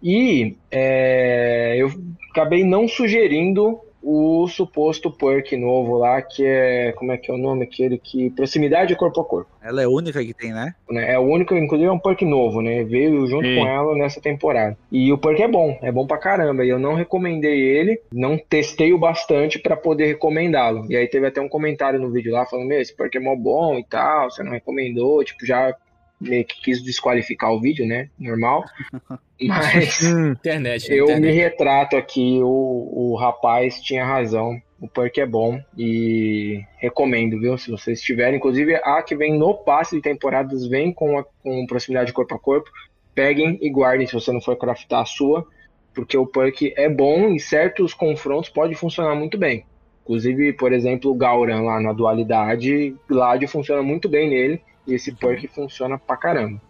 E é, eu acabei não sugerindo o suposto perk novo lá, que é. Como é que é o nome? Aquele que. Proximidade corpo a corpo. Ela é a única que tem, né? É o único, inclusive é um perk novo, né? Veio junto Sim. com ela nessa temporada. E o perk é bom, é bom pra caramba. E eu não recomendei ele, não testei o bastante para poder recomendá-lo. E aí teve até um comentário no vídeo lá falando: Meu, esse perk é mó bom e tal, você não recomendou, tipo, já meio que quis desqualificar o vídeo, né? Normal. Mas hum, internet, eu internet. me retrato aqui, o, o rapaz tinha razão. O perk é bom e recomendo, viu? Se vocês tiverem, inclusive a que vem no passe de temporadas vem com, a, com proximidade corpo a corpo. Peguem e guardem se você não for craftar a sua, porque o perk é bom e certos confrontos pode funcionar muito bem. Inclusive, por exemplo, o Gauran lá na dualidade, Gladio funciona muito bem nele e esse perk funciona pra caramba.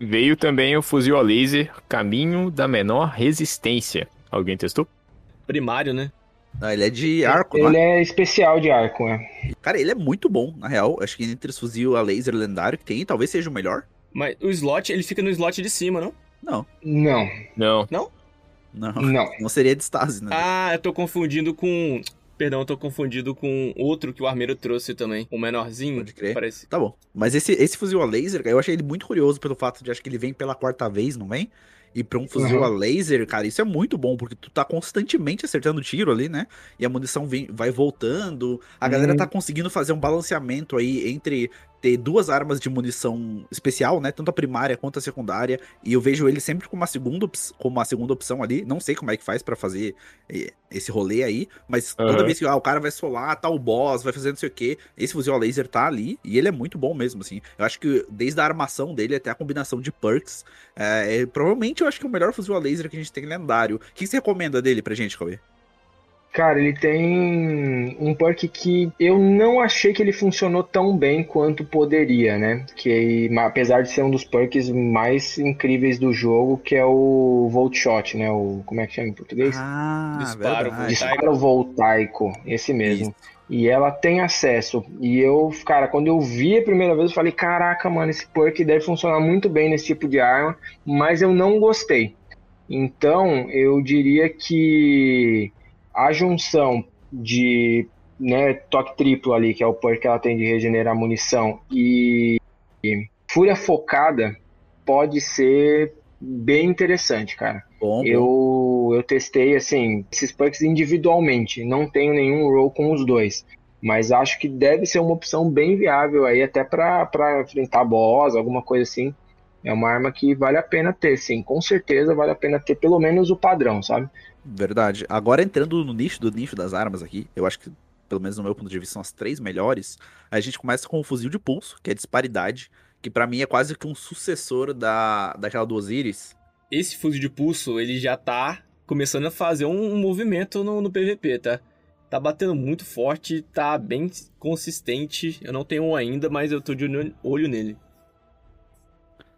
Veio também o fuzil a laser Caminho da Menor Resistência. Alguém testou? Primário, né? Ah, ele é de arco, Ele não é? é especial de arco, né? Cara, ele é muito bom, na real. Acho que entre os fuzil a laser lendário que tem, talvez seja o melhor. Mas o slot, ele fica no slot de cima, não? Não, Não, Não. não. não. Não seria de Stasi, né? Ah, eu tô confundindo com. Perdão, eu tô confundido com outro que o Armeiro trouxe também. O menorzinho. Pode crer. Parece. Tá bom. Mas esse, esse fuzil a laser, cara, eu achei ele muito curioso pelo fato de acho que ele vem pela quarta vez, não vem? E pra um fuzil Uhum. a laser, cara, isso é muito bom, porque tu tá constantemente acertando tiro ali, né? E a munição vem, vai voltando. A galera Uhum. tá conseguindo fazer um balanceamento aí entre ter duas armas de munição especial, né? Tanto a primária quanto a secundária. E eu vejo ele sempre como uma segunda, como uma segunda opção ali. Não sei como é que faz pra fazer eh, esse rolê aí, mas toda Aham. vez que ah, o cara vai solar, tá o boss, vai fazer não sei o que, esse fuzil a laser tá ali e ele é muito bom mesmo, assim. Eu acho que desde a armação dele até a combinação de perks, é, é- provavelmente eu acho que é o melhor fuzil a laser que a gente tem lendário. O que você recomenda dele pra gente, Cauê? Cara, ele tem um perk que eu não achei que ele funcionou tão bem quanto poderia, né? Que apesar de ser um dos perks mais incríveis do jogo, que é o Volt Shot, né? O como é que chama em português? Ah, Disparo, verdade. Disparo voltaico, esse mesmo. E ela tem acesso. E eu, cara, quando eu vi a primeira vez, eu falei: caraca, mano, esse perk deve funcionar muito bem nesse tipo de arma, mas eu não gostei. Então, eu diria que a junção de né, toque triplo ali, que é o perk que ela tem de regenerar munição, e, e fúria focada pode ser bem interessante, cara. Bom, bom. Eu, eu testei, assim, esses perks individualmente. Não tenho nenhum roll com os dois. Mas acho que deve ser uma opção bem viável aí, até pra enfrentar boss, alguma coisa assim. É uma arma que vale a pena ter, sim. Com certeza vale a pena ter pelo menos o padrão, sabe? Verdade. Agora entrando no nicho do nicho das armas aqui, eu acho que, pelo menos no meu ponto de vista, são as três melhores. A gente começa com o fuzil de pulso, que é disparidade, que pra mim é quase que um sucessor da, daquela do Osiris. Esse fuzil de pulso, ele já tá começando a fazer um, um movimento no, no PVP, tá? Tá batendo muito forte, tá bem consistente. Eu não tenho um ainda, mas eu tô de olho- olho nele.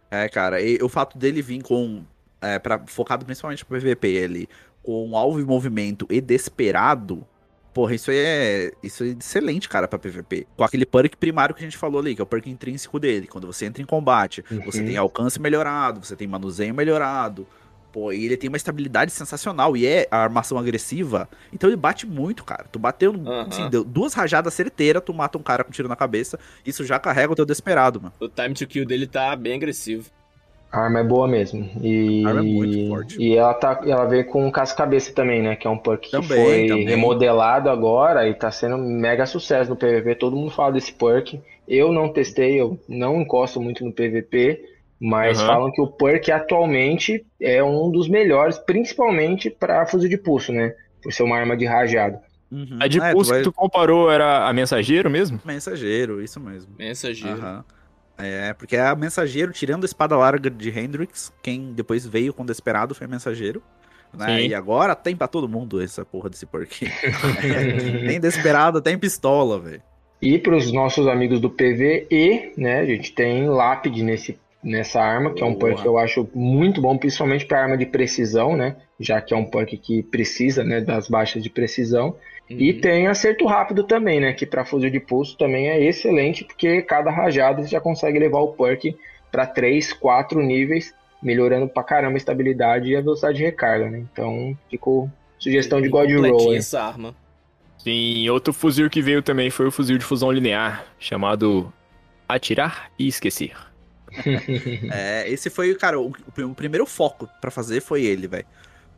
É, cara, e o fato dele vir com. É, pra, focado principalmente pro PVP, ele com alvo em movimento e desesperado. Porra, isso aí é. Isso é excelente, cara, pra PVP. Com aquele perk primário que a gente falou ali, que é o perk intrínseco dele. Quando você entra em combate, você Uhum. tem alcance melhorado, você tem manuseio melhorado. Pô, e ele tem uma estabilidade sensacional. E é a armação agressiva. Então ele bate muito, cara. Tu bateu, Aham. assim, deu duas rajadas certeiras, tu mata um cara com tiro na cabeça. Isso já carrega o teu desesperado, mano. O time to kill dele tá bem agressivo. A arma é boa mesmo. E, A arma é muito forte. E ela, tá, ela veio com casca-cabeça também, né? Que é um perk que Também, foi também. remodelado agora e tá sendo um mega sucesso no PVP. Todo mundo fala desse perk. Eu não testei, eu não encosto muito no PVP, mas Aham. falam que o perk atualmente é um dos melhores, principalmente para fuzil de pulso, né? Por ser uma arma de rajado. Uhum. A de É, tu pulso vai- que tu comparou era a mensageiro mesmo? Mensageiro, isso mesmo. Mensageiro. Aham. É, porque a Mensageiro, tirando a espada larga de Hendrix, quem depois veio com Desperado foi a Mensageiro. Né? E agora tem pra todo mundo essa porra desse porquê. tem Desperado, tem pistola, velho. E para os nossos amigos do PVE, né, a gente tem lápide nesse, nessa arma, que é um Boa. perk que eu acho muito bom, principalmente para arma de precisão, né, já que é um perk que precisa, né, das baixas de precisão. E Uhum. tem acerto rápido também, né, que para fuzil de pulso também é excelente, porque cada rajada você já consegue levar o perk para 3, 4 níveis, melhorando pra caramba a estabilidade e a velocidade de recarga, né. Então, ficou sugestão de God Roll. Essa arma. Sim, outro fuzil que veio também foi o fuzil de fusão linear, chamado Atirar e Esquecer. É, esse foi, cara, o, o primeiro foco pra fazer foi ele, velho.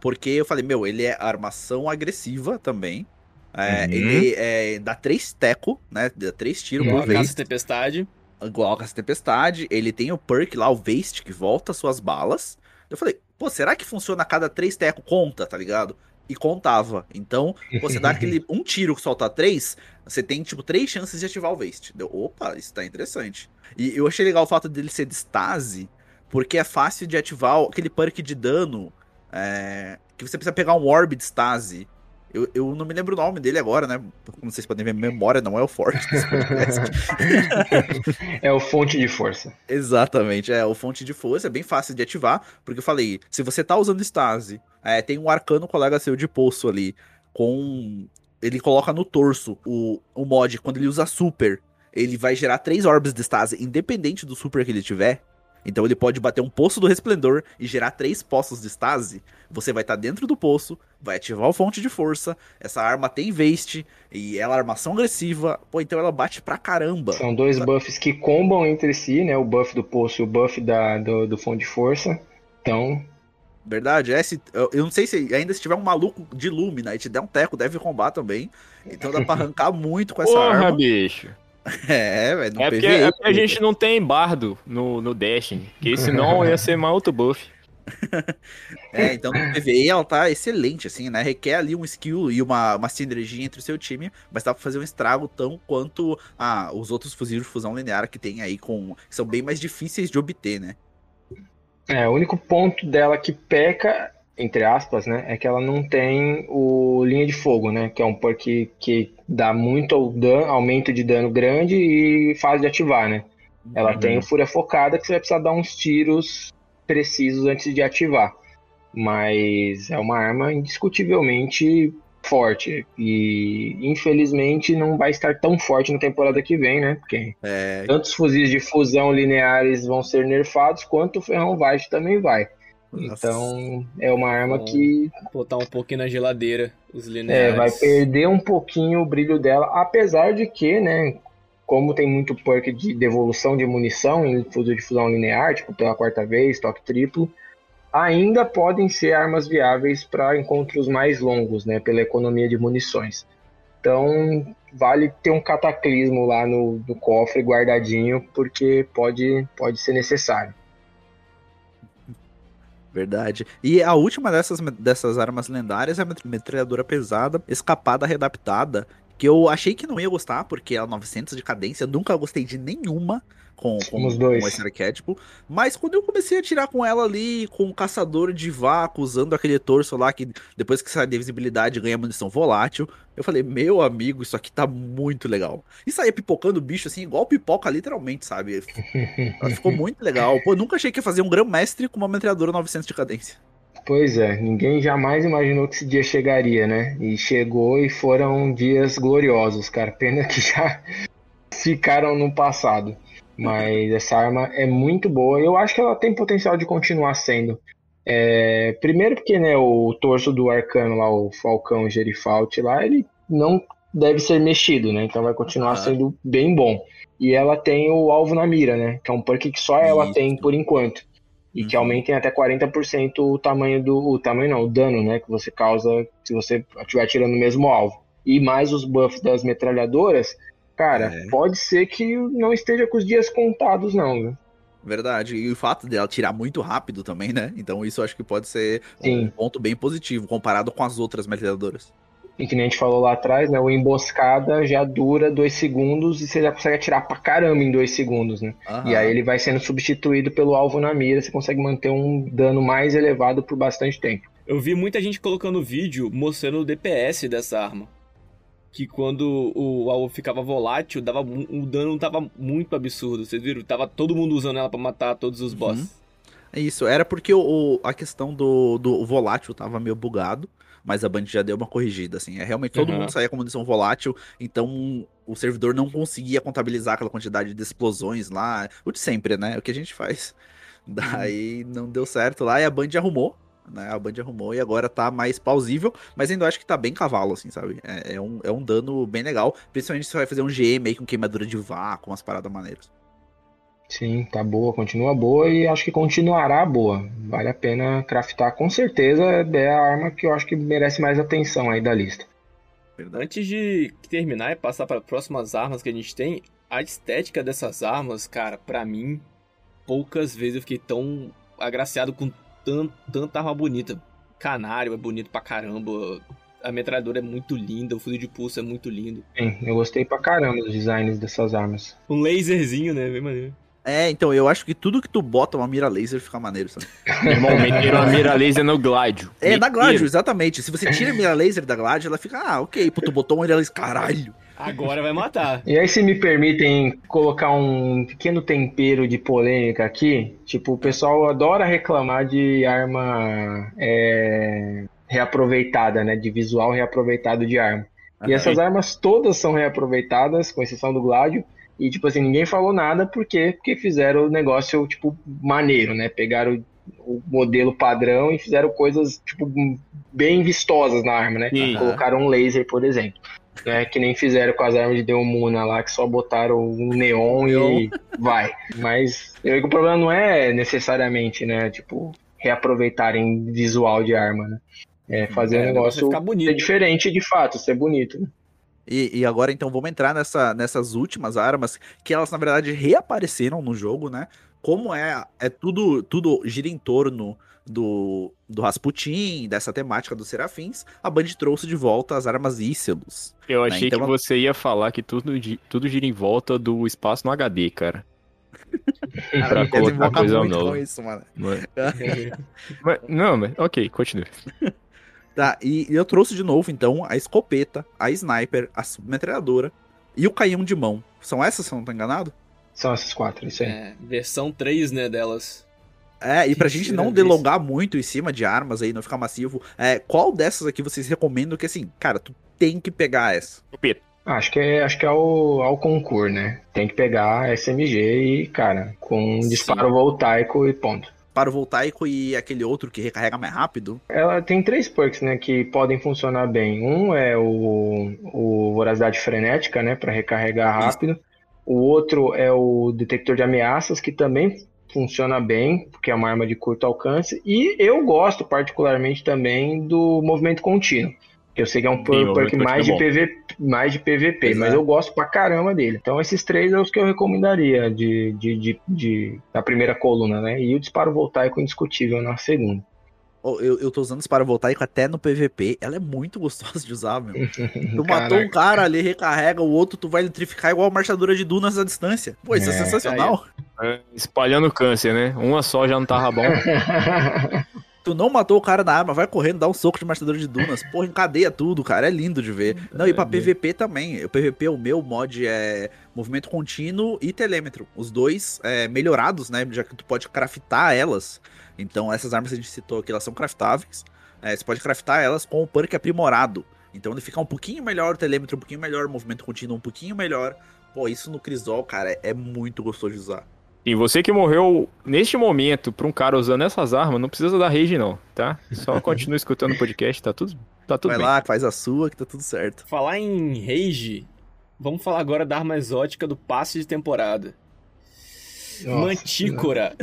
Porque eu falei, meu, ele é armação agressiva também. É, Uhum. Ele é, dá três teco, né? Dá três tiros por vez. caça tempestade. igual a Caça Tempestade, ele tem o perk lá, o Waste, que volta suas balas. Eu falei, pô, será que funciona a cada três teco? Conta, tá ligado? E contava. Então, você dá aquele um tiro que solta três, você tem, tipo, três chances de ativar o Waste. Deu, opa, isso tá interessante. E eu achei legal o fato dele ser de stase, porque é fácil de ativar aquele perk de dano, é, que você precisa pegar um Orb de stase. Eu, eu não me lembro o nome dele agora, né? Como vocês podem ver, memória não é o forte desse podcast. É o fonte de força. Exatamente, é o fonte de força, é bem fácil de ativar, porque eu falei, se você tá usando Stase, é, tem um arcano colega seu de poço ali, com. Ele coloca no torso o, o mod, quando ele usa super, ele vai gerar três orbes de Stase, independente do super que ele tiver. Então ele pode bater um poço do resplendor e gerar três poços de Stase. Você vai estar dentro do poço, vai ativar o fonte de força. Essa arma tem waste e ela é armação agressiva. Pô, então ela bate pra caramba. São dois buffs que combam entre si, né? O buff do poço e o buff da, do, do fonte de força. Então, Verdade, é, se, eu, eu não sei se ainda se tiver um maluco de Lumina e te der um teco, deve combar também. Então dá pra arrancar muito com essa Porra, arma. bicho. É, velho, É porque, é porque a gente não tem bardo no, no Destiny, porque senão ia ser mais outro buff. É, então no PvE ela tá excelente, assim, né? Requer ali um skill e uma, uma sinergia entre o seu time, mas dá pra fazer um estrago tão quanto ah, os outros fuzis de fusão linear que tem aí, com, que são bem mais difíceis de obter, né? É, o único ponto dela que peca, entre aspas, né, é que ela não tem o linha de fogo, né, que é um perk que dá muito dano, aumento de dano grande e fácil de ativar, né. Ela Uhum. tem o fúria focada que você vai precisar dar uns tiros precisos antes de ativar. Mas é uma arma indiscutivelmente forte e infelizmente não vai estar tão forte na temporada que vem, né? Porque É, tantos fuzis de fusão lineares vão ser nerfados, quanto o ferrão Vast também vai. Então é uma arma Bom. que Botar um pouquinho na geladeira os é, lineares. vai perder um pouquinho o brilho dela, apesar de que, né? Como tem muito perk de devolução de munição em fuzil de fusão linear, tipo pela quarta vez, toque triplo, ainda podem ser armas viáveis para encontros mais longos, né? Pela economia de munições. Então vale ter um cataclismo lá no, no cofre guardadinho, porque pode, pode ser necessário. Verdade. E a última dessas, dessas armas lendárias é a met- metralhadora pesada, escapada readaptada, que eu achei que não ia gostar, porque ela é 900 de cadência, nunca gostei de nenhuma com, com, Somos dois. com esse arquétipo, mas quando eu comecei a tirar com ela ali, com o caçador de vácuo, usando aquele torso lá, que depois que sai de visibilidade ganha munição volátil, eu falei, meu amigo, isso aqui tá muito legal. E saía pipocando o bicho assim, igual pipoca literalmente, sabe? Ela ficou muito legal. Pô, eu nunca achei que ia fazer um grão-mestre com uma metralhadora 900 de cadência. Pois é, ninguém jamais imaginou que esse dia chegaria, né? E chegou e foram dias gloriosos, cara. Pena que já ficaram no passado. Mas essa arma é muito boa. Eu acho que ela tem potencial de continuar sendo. É, primeiro porque, né, o torso do arcano lá, o Falcão Gerifault lá, ele não deve ser mexido, né? Então vai continuar Ah. sendo bem bom. E ela tem o alvo na mira, né? Que é um perk que só ela Isso. tem por enquanto. E que Uhum. aumentem até 40% o tamanho do. O tamanho não, o dano, né? Que você causa se você estiver atirando no mesmo alvo. E mais os buffs das metralhadoras, cara, É. pode ser que não esteja com os dias contados, não? Verdade. E o fato dela tirar muito rápido também, né? Então isso eu acho que pode ser um Sim. ponto bem positivo comparado com as outras metralhadoras. E que nem a gente falou lá atrás, né? O emboscada já dura dois segundos e você já consegue atirar pra caramba em dois segundos, né? Aham. E aí ele vai sendo substituído pelo alvo na mira, você consegue manter um dano mais elevado por bastante tempo. Eu vi muita gente colocando vídeo mostrando o DPS dessa arma. Que quando o alvo ficava volátil, dava, o dano tava muito absurdo. Vocês viram? Tava todo mundo usando ela pra matar todos os boss. É isso. Era porque o- a questão do, do volátil tava meio bugado. Mas a Band já deu uma corrigida, assim. É realmente todo Uhum. mundo saía com munição volátil, então o servidor não conseguia contabilizar aquela quantidade de explosões lá. O de sempre, né? O que a gente faz. Daí não deu certo lá e a Band arrumou. Né, a Band arrumou e agora tá mais plausível, mas ainda acho que tá bem cavalo, assim, sabe? É, é um, é um dano bem legal, principalmente se você vai fazer um GM aí com queimadura de vácuo, umas paradas maneiras. Sim, tá boa, continua boa e acho que continuará boa. Vale a pena craftar, com certeza é a arma que eu acho que merece mais atenção aí da lista. Antes de terminar e passar para próximas armas que a gente tem, a estética dessas armas, cara, pra mim, poucas vezes eu fiquei tão agraciado com tan- tanta arma bonita. Canário é bonito pra caramba. A metralhadora é muito linda, o fuzil de pulso é muito lindo. Sim, eu gostei pra caramba dos designs dessas armas. Um laserzinho, né? Bem maneiro. É, então eu acho que tudo que tu bota uma mira laser fica maneiro, sabe? Irmão, meteram a mira laser no Gládio. É, na. Gládio, exatamente. Se você tira a mira laser da Gládio, ela fica, ah, ok, pô, tu botou uma mira laser, caralho. Agora vai matar. E aí, se me permitem colocar um pequeno tempero de polêmica aqui, tipo, o pessoal adora reclamar de arma é, reaproveitada, né? De visual reaproveitado de arma. E essas armas todas são reaproveitadas, com exceção do Gladio. E, tipo assim, ninguém falou nada, por quê? Porque fizeram o negócio, tipo, maneiro, né? Pegaram o modelo padrão e fizeram coisas, tipo, bem vistosas na arma, né? Sim. Colocaram um laser, por exemplo. Né? Que nem fizeram com as armas de Deomuna lá, que só botaram um neon e vai. Mas eu digo, o problema não é necessariamente, né? Tipo, reaproveitarem visual de arma, né? É fazer É, o o negócio negócio ficar bonito. ser diferente de fato, ser bonito. né? E, e agora, então, vamos entrar nessa, nessas últimas armas, que elas, na verdade, reapareceram no jogo, né? Como é, é tudo, tudo gira em torno do, do Rasputin, dessa temática dos Serafins, a Band trouxe de volta as armas Ícelos. Eu né? achei Então, que você ia falar que tudo, tudo gira em volta do espaço no HD, cara. Pra Eles colocar coisa muito nova. com isso, mano. Mas- mas- não, mas ok, continue. Tá, e, e eu trouxe de novo, então, a escopeta, a sniper, a submetralhadora e o canhão de mão. São essas, se eu não tô enganado? São essas quatro, isso aí. É, versão 3, né, delas. É, e pra Que gente não delongar muito em cima de armas aí, não ficar massivo, é, qual dessas aqui vocês recomendam que, assim, cara, tu tem que pegar essa? Acho que é, acho que é o, ao concurso, né? Tem que pegar a SMG e, cara, com um disparo voltaico e ponto. Para o voltaico e aquele outro que recarrega mais rápido? Ela tem três perks, né, que podem funcionar bem. Um é o, o Voracidade Frenética, né, para recarregar Isso. rápido. O outro é o Detector de Ameaças, que também funciona bem, porque é uma arma de curto alcance. E eu gosto particularmente também do Movimento Contínuo. Que eu sei que é um perk mais de, contínuo é PV, mais de PVP, Pois mas é. eu gosto pra caramba dele. Então esses três é os que eu recomendaria de, de, de, de- da primeira coluna, né? E o disparo voltaico indiscutível na segunda. Eu, eu tô usando esse para voltaico até no PVP, ela é muito gostosa de usar, meu. Tu matou um cara ali, recarrega, o outro tu vai eletrificar igual a marchadora de dunas à distância. Pô, isso é, É, sensacional. É, Espalhando câncer, né? Uma só já não tava bom. Tu não matou o cara na arma, vai correndo, dá um soco de marchador de dunas. Porra, encadeia tudo, cara. É lindo de ver. Não, e pra PVP também. O PVP, o meu mod é movimento contínuo e telêmetro. Os dois é, melhorados, né? Já que tu pode craftar elas. Então, essas armas que a gente citou aqui, elas são craftáveis. É, você pode craftar elas com o perk aprimorado. Então, ele fica um pouquinho melhor o telêmetro, um pouquinho melhor o movimento contínuo, um pouquinho melhor. Pô, isso no Crisol, cara, é muito gostoso de usar. E você que morreu neste momento pra um cara usando essas armas, não precisa dar rage, não, tá? Só continua escutando o podcast, tá tudo, tá tudo vai bem. lá, faz a sua, que tá tudo certo. Falar em rage, vamos falar agora da arma exótica do passe de temporada. Nossa, Mantícora.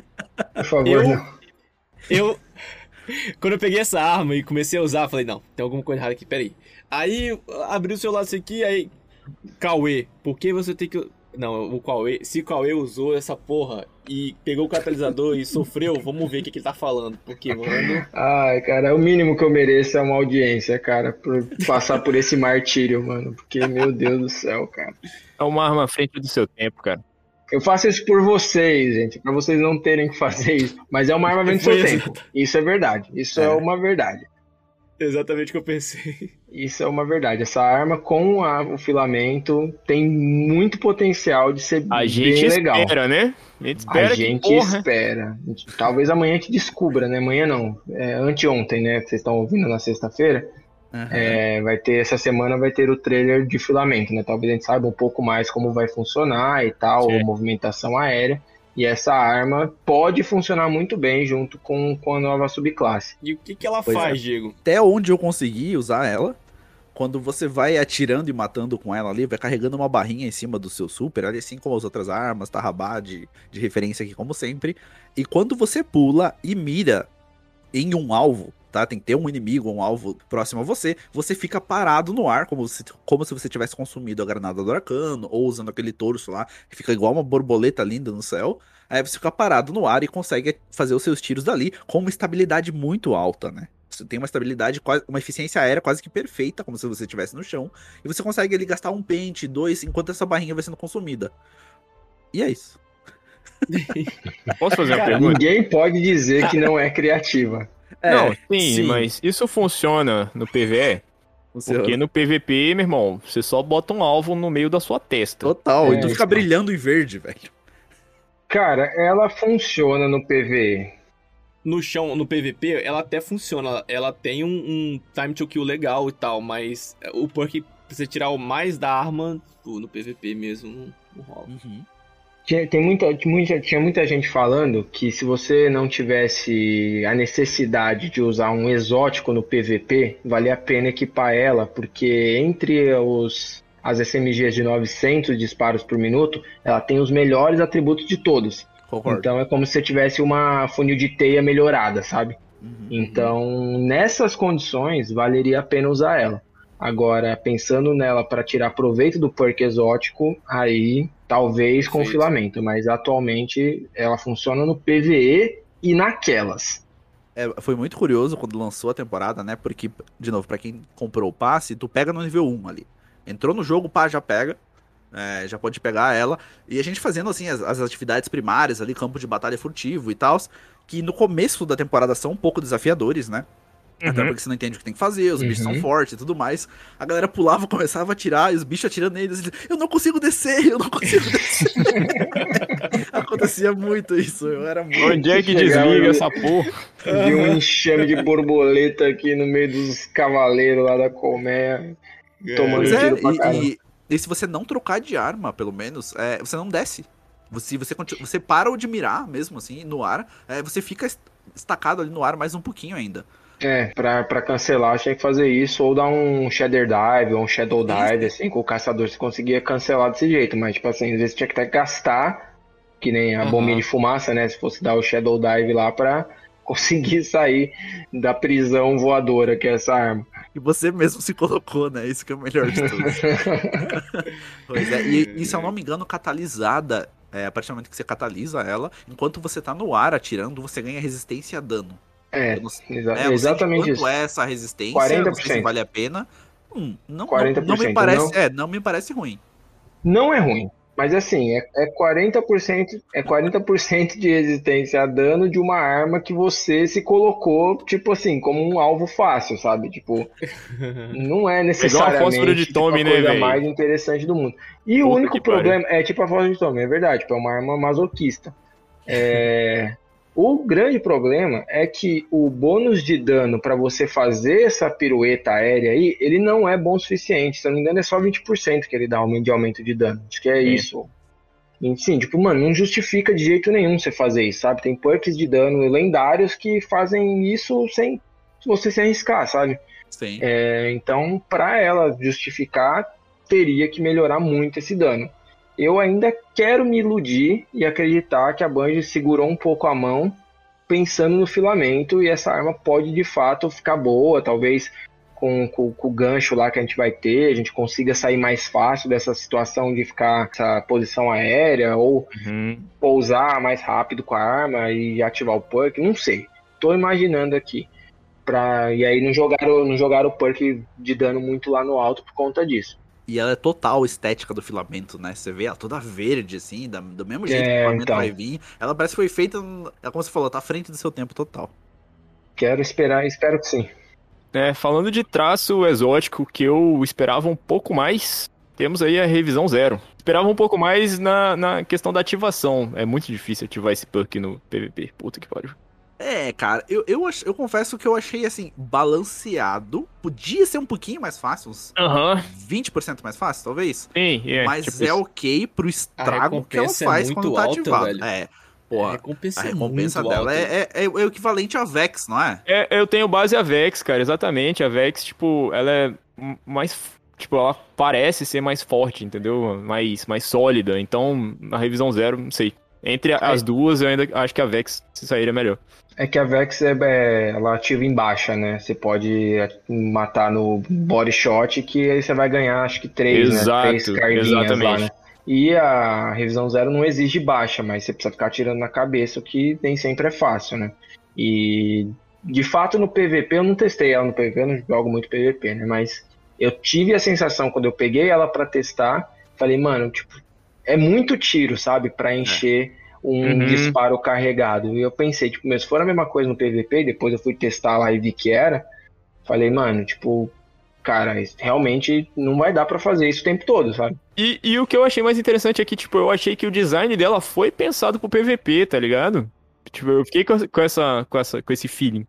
Por favor, Eu- não. Eu. Quando eu peguei essa arma e comecei a usar, falei, não, tem alguma coisa errada aqui, peraí. Aí eu abri o celular desse aqui, aí. Cauê, por que você tem que. Não, o Cauê. Se o Cauê usou essa porra e pegou o catalisador e sofreu, vamos ver o que, que ele tá falando. Porque, mano. Ai, cara, o mínimo que eu mereço é uma audiência, cara, por passar por esse martírio, mano. Porque, meu Deus do céu, cara. É uma arma à frente do seu tempo, cara. Eu faço isso por vocês, gente, pra vocês não terem que fazer isso. Mas é uma arma vendo seu Foi tempo. Isso é verdade. Isso é, É. uma verdade. Exatamente o que eu pensei. Isso é uma verdade. Essa arma com a- o filamento tem muito potencial de ser A bem gente legal. espera, né? A gente espera A gente espera. Talvez amanhã a gente descubra, né? Amanhã não. É, anteontem, né? Que vocês estão ouvindo na sexta-feira. Aham. É, vai ter essa semana vai ter o trailer de filamento, né? Talvez a gente saiba um pouco mais como vai funcionar e tal, a movimentação aérea. E essa arma pode funcionar muito bem junto com, com a nova subclasse. E o que, que ela Pois é. faz, Diego? até onde eu consegui usar ela. Quando você vai atirando e matando com ela ali, vai carregando uma barrinha em cima do seu super, ali assim como as outras armas, Tarrabá de, de referência aqui como sempre. E quando você pula e mira em um alvo, tá? Tem que ter um inimigo, um alvo próximo a você, você fica parado no ar, como se, como se você tivesse consumido a granada do arcano, ou usando aquele torso lá, que fica igual uma borboleta linda no céu. Aí você fica parado no ar e consegue fazer os seus tiros dali com uma estabilidade muito alta, né? Você tem uma estabilidade, quase- uma eficiência aérea quase que perfeita, como se você estivesse no chão. E você consegue ali gastar um pente, dois, enquanto essa barrinha vai sendo consumida. E é isso. Posso fazer uma Cara, pergunta? ninguém pode dizer que não é criativa. Não, sim, mas isso funciona no PVE? Funciona. Porque no PVP, meu irmão, você só bota um alvo no meio da sua testa. Total, É, e tu fica brilhando em verde, velho. Cara, ela funciona no PVE. No chão, no PVP, ela até funciona. Ela, ela tem um, um time to kill legal e tal, mas o perk pra você tirar o mais da arma pô, no PVP mesmo não, não rola. Uhum. Tinha, tem muita, muita, tinha muita gente falando que se você não tivesse a necessidade de usar um exótico no PVP, valia a pena equipar ela, porque entre os, as SMGs de 900 disparos por minuto, ela tem os melhores atributos de todos. Concordo. Então é como se você tivesse uma funil de teia melhorada, sabe? Uhum. Então, nessas condições, valeria a pena usar ela. Agora, pensando nela para tirar proveito do perk exótico, aí talvez com Perfeito. filamento, mas atualmente ela funciona no PVE e naquelas. É, foi muito curioso quando lançou a temporada, né? Porque, de novo, pra quem comprou o passe, tu pega no nível 1 ali. Entrou no jogo, pá, já pega. é, já pode pegar ela. E a gente fazendo, assim, as, as atividades primárias ali, campo de batalha furtivo e tal, que no começo da temporada são um pouco desafiadores, né? Até Uhum. porque você não entende o que tem que fazer, os bichos Uhum. são fortes e tudo mais. A galera pulava, começava a atirar, e os bichos atirando neles. Eu não consigo descer, eu não consigo descer. Acontecia muito isso, eu era muito. Onde é que Chegava desliga ali. essa porra? Vi um enxame de borboleta aqui no meio dos cavaleiros lá da colmeia, tomando Pois é, tiro pra caramba. e, e, e se você não trocar de arma, pelo menos, é, você não desce. Você, você, conti- você para de mirar mesmo, assim, no ar, é, você fica est- estacado ali no ar mais um pouquinho ainda. É, pra, pra cancelar tinha que fazer isso, ou dar um Shader Dive, ou um Shadow Dive, assim, com o caçador você conseguia cancelar desse jeito, mas, tipo assim, às vezes tinha que até gastar, que nem a Aham. bombinha de fumaça, né, se fosse dar o Shadow Dive lá pra conseguir sair da prisão voadora que é essa arma. E você mesmo se colocou, né? Isso que é o melhor de tudo. pois é, e, e se eu não me engano, catalisada, é, a partir do momento que você catalisa ela, enquanto você tá no ar atirando, você ganha resistência a dano. É, não sei- exa- É, não sei exatamente quanto isso. é essa resistência, não sei se 40%. vale a pena. Hum, não, não, 40%, não me parece, não? é, não me parece ruim. Não é ruim, mas assim, é, é 40%, é 40% de resistência a dano de uma arma que você se colocou, tipo assim, como um alvo fácil, sabe? Tipo, não é necessariamente fósforo de tipo, Tommy, a né, coisa mais interessante do mundo. E o Puta único que pariu. problema é tipo a fósforo de Tommy, é verdade, tipo, é uma arma masoquista. É, O grande problema é que o bônus de dano para você fazer essa pirueta aérea aí, ele não é bom o suficiente. Se eu não me engano, é só 20% que ele dá de aumento de dano. Acho que é, É. isso. E, sim, tipo, mano, não justifica de jeito nenhum você fazer isso, sabe? Tem perks de dano lendários que fazem isso sem você se arriscar, sabe? Sim. É, então, para ela justificar, teria que melhorar muito esse dano. Eu ainda quero me iludir e acreditar que a Bungie segurou um pouco a mão pensando no filamento e essa arma pode de fato ficar boa, talvez com, com- com o gancho lá que a gente vai ter, a gente consiga sair mais fácil dessa situação de ficar nessa posição aérea ou Uhum. pousar mais rápido com a arma e ativar o perk, não sei. Tô imaginando aqui. Pra... E aí não jogaram, não jogaram o perk de dano muito lá no alto por conta disso. E ela é total estética do filamento, né? Você vê ela toda verde, assim, da- do mesmo jeito que o É, filamento então. vai vir. Ela parece que foi feita, é como você falou, tá à frente do seu tempo total. Quero esperar, espero que sim. É, falando de traço exótico que eu esperava um pouco mais, temos aí a revisão zero. Esperava um pouco mais na, na questão da ativação. É muito difícil ativar esse perk no PVP. Puta que pariu. É, cara, eu, eu, ach- eu confesso que eu achei, assim, balanceado. Podia ser um pouquinho mais fácil, uns Aham. 20% mais fácil, talvez. Sim, é. mas tipo é ok pro estrago que ela recompensa é faz muito quando tá alta, ativado. velho. É, a porra, recompensa, a recompensa é muito dela alta. é, é, é o equivalente a Vex, não é? É, eu tenho base a Vex, cara, exatamente. A Vex, tipo, ela é mais. Tipo, ela parece ser mais forte, entendeu? Mais, mais sólida. Então, na revisão zero, não sei. Entre as duas, eu ainda acho que a Vex se sairia melhor. É que a Vex é, é, ela ativa em baixa, né? Você pode matar no body shot que aí você vai ganhar acho que três, Exato, né? Três carvinhas lá, exatamente. né? E a revisão zero não exige baixa, mas você precisa ficar atirando na cabeça, o que nem sempre é fácil, né? E de fato no PVP eu não testei ela no PVP, eu não jogo muito PVP, né? Mas eu tive a sensação quando eu peguei ela pra testar, falei, mano, tipo, é muito tiro, sabe? Pra encher um Uhum. disparo carregado. E eu pensei, tipo, mas se for a mesma coisa no PVP, depois eu fui testar lá e vi que era, falei, mano, tipo, cara, realmente não vai dar pra fazer isso o tempo todo, sabe? E, e o que eu achei mais interessante é que, tipo, eu achei que o design dela foi pensado pro PVP, tá ligado? Tipo, eu fiquei com essa, com, essa, com esse feeling.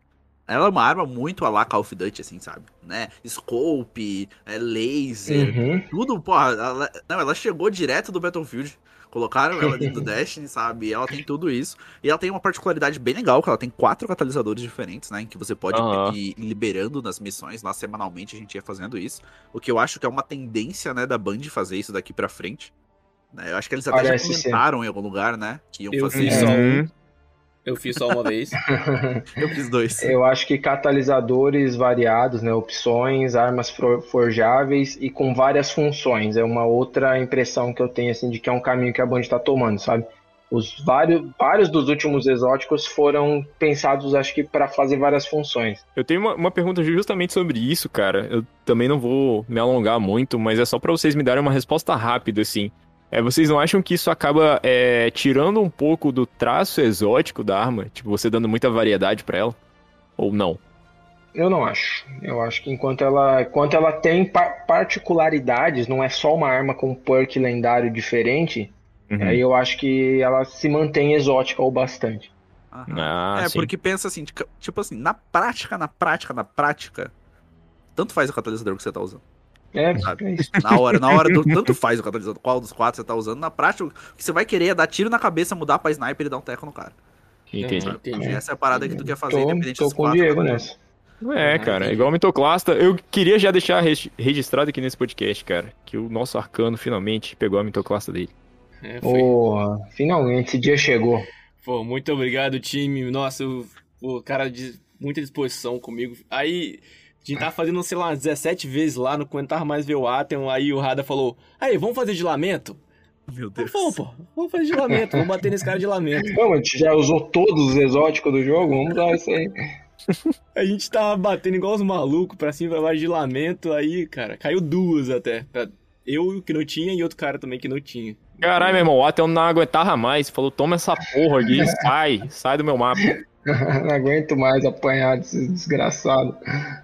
Ela é uma arma muito a lá Call of Duty, assim, sabe? Né? Scope, é, laser, Uhum. tudo, porra. Ela, não, ela chegou direto do Battlefield. Colocaram ela dentro do Destiny, sabe? Ela tem tudo isso. E ela tem uma particularidade bem legal, que ela tem quatro catalisadores diferentes, né? Em que você pode Aham. ir liberando nas missões. Lá semanalmente a gente ia fazendo isso. O que eu acho que é uma tendência, né, da Band fazer isso daqui pra frente. Né, Eu acho que eles até Parece já ser. comentaram em algum lugar, né? Que iam Eu fazer isso. só Uhum. um. Eu fiz só uma vez. Eu fiz dois. Eu acho que catalisadores variados, né, opções, armas for- forjáveis e com várias funções. É uma outra impressão que eu tenho assim de que é um caminho que a Band está tomando, sabe? Os vários, vários dos últimos exóticos foram pensados, acho que, para fazer várias funções. Eu tenho uma, uma pergunta justamente sobre isso, cara. Eu também não vou me alongar muito, mas é só pra vocês me darem uma resposta rápida, assim. É, vocês não acham que isso acaba é, tirando um pouco do traço exótico da arma? Tipo, você dando muita variedade pra ela? Ou não? Eu não acho. Eu acho que enquanto ela, enquanto ela tem pa- particularidades, não é só uma arma com perk lendário diferente, Uhum. aí eu acho que ela se mantém exótica o bastante. Aham. Ah, é, sim. porque pensa assim, tipo assim, na prática, na prática, na prática, tanto faz o catalisador que você tá usando. É, Sabe? é isso. Na hora, na hora do tanto faz o catalisador, qual dos quatro você tá usando, na prática, o que você vai querer é dar tiro na cabeça, mudar pra sniper e dar um teco no cara. Entendi. Entendi. Essa é a parada que tu quer fazer, Tô, independente tô dos com o quatro. Diego né? nessa. É, Ah, cara, é igual o Mitoclasta. Eu queria já deixar registrado aqui nesse podcast, cara, que o nosso arcano finalmente pegou a Mitoclasta dele. É, foi. Porra, finalmente esse dia chegou. Pô, muito obrigado, time. Nossa, eu, pô, cara de muita disposição comigo. Aí, a gente tava fazendo, sei lá, umas 17 vezes lá no Quentar Mais Ver o Atem. Aí o Rada falou: Aí, vamos fazer de lamento? Meu Deus. Vamos, pô. Vamos fazer de lamento. Vamos bater nesse cara de lamento. Não, a gente já usou todos os exóticos do jogo, vamos usar isso aí. A gente tava batendo igual os malucos pra cima e pra baixo de lamento. Aí, cara, caiu duas até. Eu que não tinha e outro cara também que não tinha. Caralho, meu irmão, o Atel não aguentava mais. Falou, toma essa porra aqui, sai, sai do meu mapa. Não aguento mais apanhar desse desgraçado.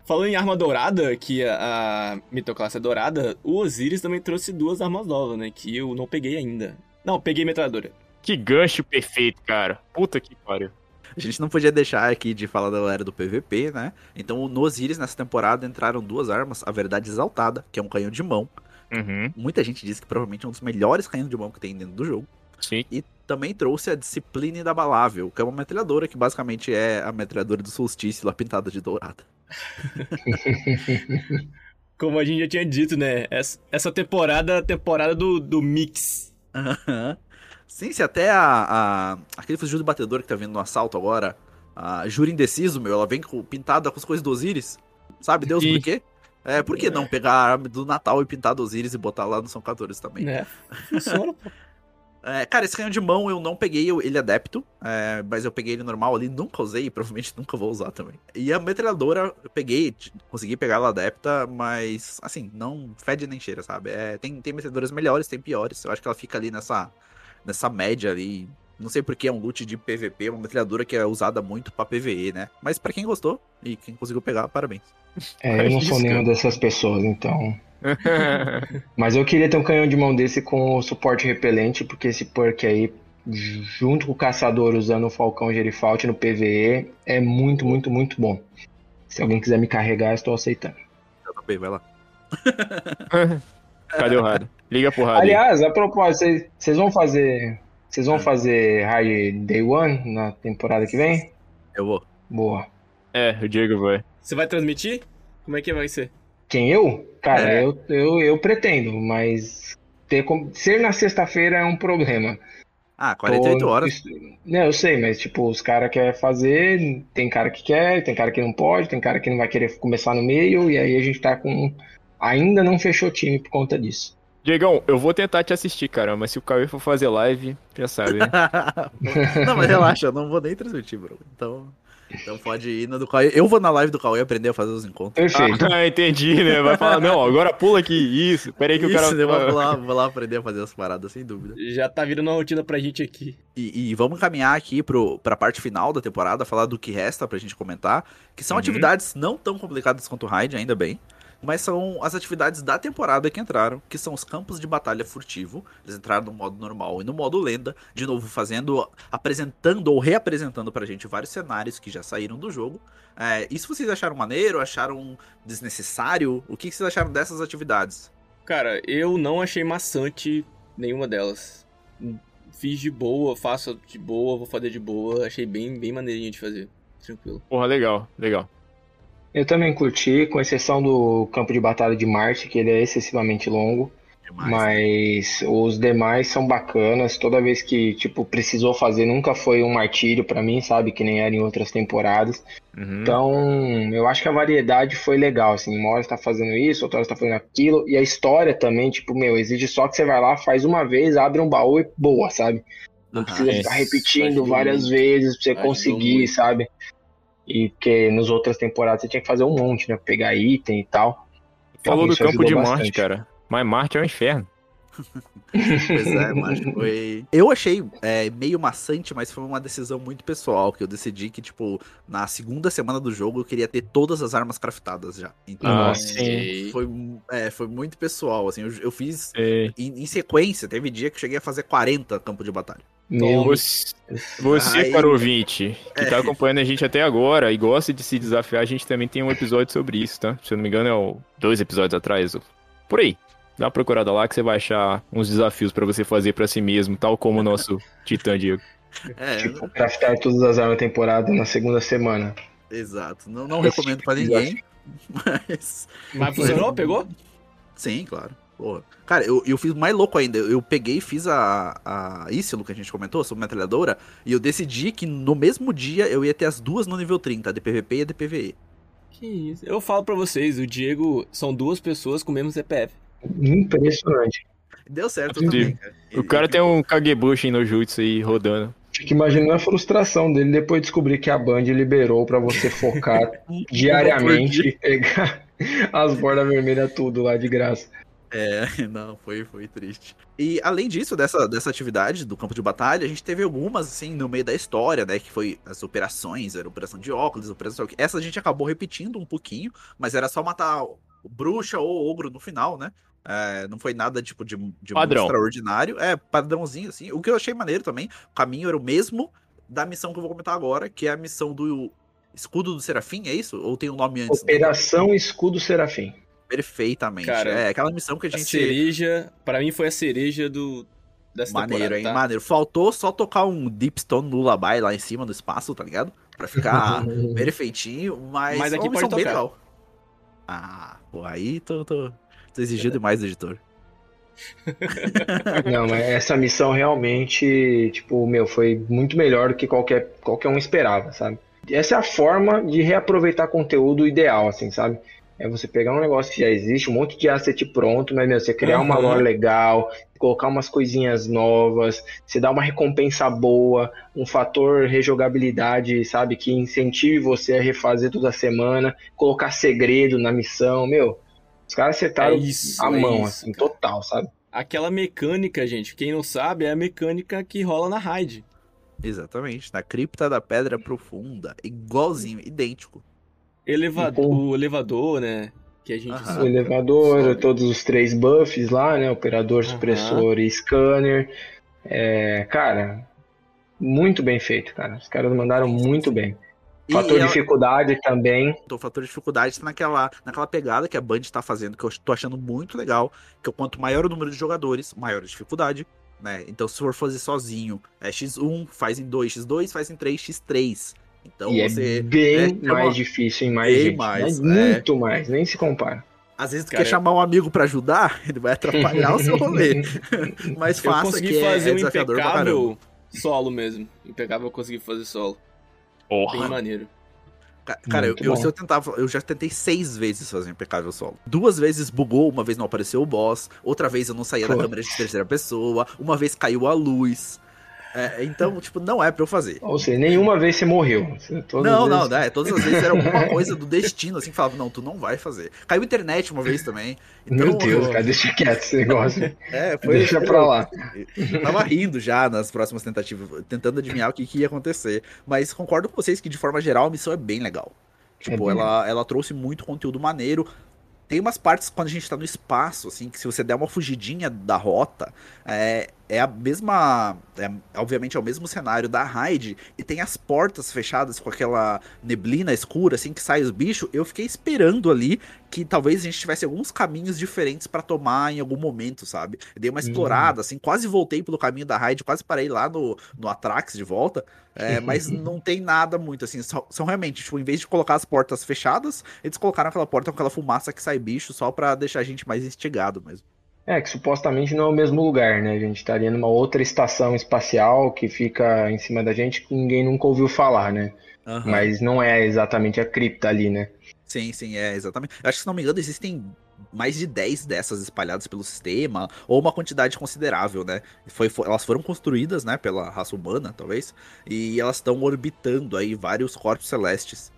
Falando em arma dourada, que a, a mitoclasse é dourada, o Osiris também trouxe duas armas novas, né? Que eu não peguei ainda. Não, peguei metralhadora. Que gancho perfeito, cara. Puta que pariu. A gente não podia deixar aqui de falar da galera do PVP, né? Então, no Osiris, nessa temporada, entraram duas armas. A Verdade Exaltada, que é um canhão de mão. Uhum, Muita gente diz que provavelmente é um dos melhores canhões de mão que tem dentro do jogo. sim. E também trouxe a Disciplina Inabalável, que é uma metralhadora que basicamente é a metralhadora do solstício lá pintada de dourada. Como a gente já tinha dito, né? Essa, temporada é a temporada do, do mix. Aham. Sim, se até a, a- aquele fuzil de batedor que tá vindo no assalto agora, a Jura Indeciso, meu, ela vem com, pintada com as coisas do Osiris. Sabe Deus Sim. por quê? É, por que não pegar a arma do Natal e pintar do Osiris e botar lá no São 14 também? Né? Funciona, pô. É, cara, esse canhão de mão eu não peguei ele adepto, é, mas eu peguei ele normal ali, nunca usei provavelmente nunca vou usar também. E a metralhadora eu peguei, consegui pegar ela adepta, mas assim, não fede nem cheira, sabe? É, tem, tem metralhadoras melhores, tem piores. Eu acho que ela fica ali nessa, nessa média ali. Não sei porque é um loot de PVP, uma metralhadora que é usada muito pra PVE, né? Mas pra quem gostou e quem conseguiu pegar, parabéns. É, eu não sou nenhuma dessas pessoas, então. Mas eu queria ter um canhão de mão desse com o suporte repelente, porque esse perk aí, junto com o caçador usando o Falcão Gerifalte no PVE, é muito, muito, muito bom. Se alguém quiser me carregar, eu estou aceitando. JP, vai lá. Cadê o Rada? Liga pro aí. Aliás, a propósito, vocês- vão fazer. Vocês vão fazer High Day One na temporada que vem? Eu vou. Boa. É, o Diego vai. Você vai transmitir? Como é que vai ser? Quem eu? Cara, É. eu, eu, eu pretendo, mas ter como- ser na sexta-feira é um problema. Ah, 48 Tô- horas. Não, eu sei, mas tipo, os caras querem fazer, tem cara que quer, tem cara que não pode, tem cara que não vai querer começar no meio, e aí a gente tá com. Ainda não fechou time por conta disso. Diegão, eu vou tentar te assistir, cara, mas se o Cauê for fazer live, já sabe, né? não, mas relaxa, eu não vou nem transmitir, bro. Então, Então pode ir na do Cauê. Eu vou na live do Cauê aprender a fazer os encontros. Perfeito. Ah, entendi, né? Vai falar, não, agora pula aqui, isso. Pera aí que o cara... Isso, eu vou lá, vou lá aprender a fazer as paradas, sem dúvida. Já tá virando uma rotina pra gente aqui. E, e vamos caminhar aqui pro, pra parte final da temporada, falar do que resta pra gente comentar, que são Uhum. atividades não tão complicadas quanto o Raid, ainda bem, mas são as atividades da temporada que entraram, que são os campos de batalha furtivo. Eles entraram no modo normal e no modo lenda, de novo fazendo, apresentando ou reapresentando pra gente vários cenários que já saíram do jogo. É, isso vocês acharam maneiro? Acharam desnecessário? O que que vocês acharam dessas atividades? Cara, eu não achei maçante nenhuma delas. Fiz de boa, faço de boa, vou fazer de boa. Achei bem, bem maneirinho de fazer. Tranquilo. Porra, legal, legal. Eu também curti, com exceção do campo de batalha de Marte, que ele é excessivamente longo. Demais, né? Mas os demais são bacanas. Toda vez que, tipo, precisou fazer, nunca foi um martírio pra mim, sabe? Que nem era em outras temporadas. Uhum. Então, eu acho que a variedade foi legal, assim. Uma hora você tá fazendo isso, outra hora você tá fazendo aquilo. E a história também, tipo, meu, exige só que você vai lá, faz uma vez, abre um baú e boa, sabe? Não precisa é. ficar repetindo várias vezes pra você Ajudou conseguir, muito. sabe? E porque nas outras temporadas você tinha que fazer um monte, né? Pegar item e tal. Então, Falou do campo de Marte, bastante. cara. Mas Marte é um inferno. Pois é, mas foi. Eu achei é, meio maçante, mas foi uma decisão muito pessoal. Que eu decidi que, tipo, na segunda semana do jogo eu queria ter todas as armas craftadas já. Então, Ah, Nossa. sim. foi, é, foi muito pessoal. Assim, eu, eu fiz em, em sequência. Teve dia que eu cheguei a fazer 40 campos de batalha. Meu, Você, você Aí- cara ouvinte, que É. tá acompanhando a gente até agora e gosta de se desafiar, a gente também tem um episódio sobre isso, tá? Se eu não me engano, é o dois episódios atrás. Por aí. Dá uma procurada lá que você vai achar uns desafios pra você fazer pra si mesmo, tal como o nosso Titã Diego. É, tipo, craftar todas as armas da temporada na segunda semana. exato. Não, não recomendo pra ninguém. Mas. Mas funcionou? Pegou? Sim, claro. Porra. Cara, eu, eu fiz mais louco ainda. Eu peguei e fiz a, a Ísilo que a gente comentou sobre metralhadora. E eu decidi que no mesmo dia eu ia ter as duas no nível 30, a de PVP e a de PVE. Que isso. Eu falo pra vocês, o Diego são duas pessoas com o mesmo CPF. Impressionante. Deu certo Sim. também, cara. O cara tem um Kagebushi no Jutsu aí rodando. Fico imaginando a frustração dele depois de descobrir que a Band liberou pra você focar diariamente e pegar as bordas vermelhas tudo lá de graça. É, não, foi, foi triste. E além disso, dessa, dessa atividade do campo de batalha, a gente teve algumas, assim, no meio da história, né? Que foi as operações, era operação de óculos, operação. Essa a gente acabou repetindo um pouquinho, mas era só matar bruxa ou ogro no final, né? É, não foi nada tipo de, de extraordinário. É, padrãozinho, assim. O que eu achei maneiro também, o caminho era o mesmo da missão que eu vou comentar agora, que é a missão do Escudo do Serafim, é isso? Ou tem um nome antes? Operação Escudo Serafim. Perfeitamente. Cara, é aquela missão que a A gente. cereja, pra mim foi a cereja do dessa Maneiro, hein? tá? Maneiro. Faltou só tocar um Deepstone Lullaby lá em cima do espaço, tá ligado? Pra ficar perfeitinho, mas, Mas aqui é missão pode bem tocar. legal. Ah, pô, aí tô, tô, tô exigindo demais do editor. Não, mas essa missão realmente, tipo, meu, foi muito melhor do que qualquer, qualquer um esperava, sabe? Essa é a forma de reaproveitar conteúdo ideal, assim, sabe? É você pegar um negócio que já existe, um monte de asset pronto, mas, meu, você criar uma Uhum. lore legal, colocar umas coisinhas novas, você dá uma recompensa boa, um fator rejogabilidade, sabe? Que incentive você a refazer toda semana, colocar segredo na missão, meu. Os caras acertaram É isso, a é mão, isso, assim, cara. total, sabe? Aquela mecânica, gente, quem não sabe, é a mecânica que rola na raid. Exatamente. Na cripta da pedra profunda. Igualzinho, idêntico. Elevador, E com- o elevador, né? Que a gente. O elevador, sobe. todos os três buffs lá, né? Operador, Aham. supressor e scanner. É, cara, muito bem feito, cara. Os caras mandaram muito bem. E Fator ela- dificuldade também. O fator de dificuldade tá naquela, naquela pegada que a Band tá fazendo, que eu tô achando muito legal. Que é quanto maior o número de jogadores, maior a dificuldade. Né? Então, se for fazer sozinho, é X1, faz em 2, X2, faz em 3, X3. Então e você. é bem né, mais chama- difícil em mais Bem gente. mais, mas é. muito mais, nem se compara. Às vezes tu Cara, quer chamar um amigo pra ajudar, ele vai atrapalhar o seu rolê. Mas Eu faça consegui que é, fazer é um desafiador impecável solo mesmo. Impecável eu consegui fazer solo. Bem Porra. maneiro. Ca- Cara, eu, Muito eu, eu tentava, eu já tentei seis vezes fazer um impecável solo. Duas vezes bugou, uma vez não apareceu o boss, outra vez eu não saía da câmera de terceira pessoa, uma vez caiu a luz. É, então, tipo, não é pra eu fazer. Ou seja, nenhuma vez você morreu. Não, não, vezes- né? Todas as vezes era alguma coisa do destino, assim, que falava, não, tu não vai fazer. Caiu internet uma vez também. Então, Meu Deus, cara, deixa quieto esse negócio. É, foi. Deixa pra lá. Eu tava rindo já nas próximas tentativas, tentando adivinhar o que, que ia acontecer. Mas concordo com vocês que, de forma geral, a missão é bem legal. Tipo, bem ela, ela trouxe muito conteúdo maneiro. Tem umas partes quando a gente tá no espaço, assim, que se você der uma fugidinha da rota, é, é a mesma. É, obviamente é o mesmo cenário da raid, e tem as portas fechadas com aquela neblina escura, assim, que sai os bichos. Eu fiquei esperando ali que talvez a gente tivesse alguns caminhos diferentes pra tomar em algum momento, sabe? Eu dei uma explorada, assim, quase voltei pelo caminho da raid, quase parei lá no, no Atrax de volta, é, mas não tem nada muito, assim, só- são realmente, tipo, em vez de colocar as portas fechadas, eles colocaram aquela porta com aquela fumaça que sai bicho só pra deixar a gente mais instigado mesmo. É, que supostamente não é o mesmo lugar, né? A gente estaria numa outra estação espacial que fica em cima da gente que ninguém nunca ouviu falar, né? Aham. Mas não é exatamente a cripta ali, né? Sim, sim, é, exatamente. Eu acho que, se não me engano, existem mais de 10 dessas espalhadas pelo sistema, ou uma quantidade considerável, né? Foi, fo- elas foram construídas, né, pela raça humana, talvez, e elas estão orbitando aí vários corpos celestes.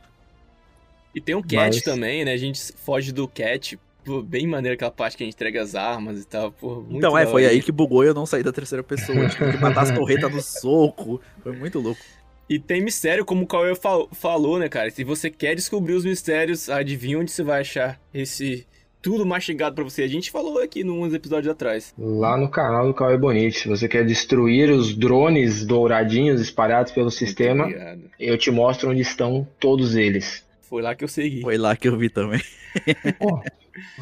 E tem um cat Mas- também, né? A gente foge do cat. Pô, bem maneiro aquela parte que a gente entrega as armas e tal. Pô, muito então, é, foi aí que bugou e eu não saí da terceira pessoa. Tive que matar as torretas no soco. Foi muito louco. E tem mistério, como o Cauê fal- falou, né, cara? Se você quer descobrir os mistérios, adivinha onde você vai achar esse tudo mastigado pra você. A gente falou aqui nos episódios atrás. Lá no canal do Cauê Bonite. Se você quer destruir os drones douradinhos espalhados pelo sistema, Obrigado. eu te mostro onde estão todos eles. Foi lá que eu segui. Foi lá que eu vi também. Pô,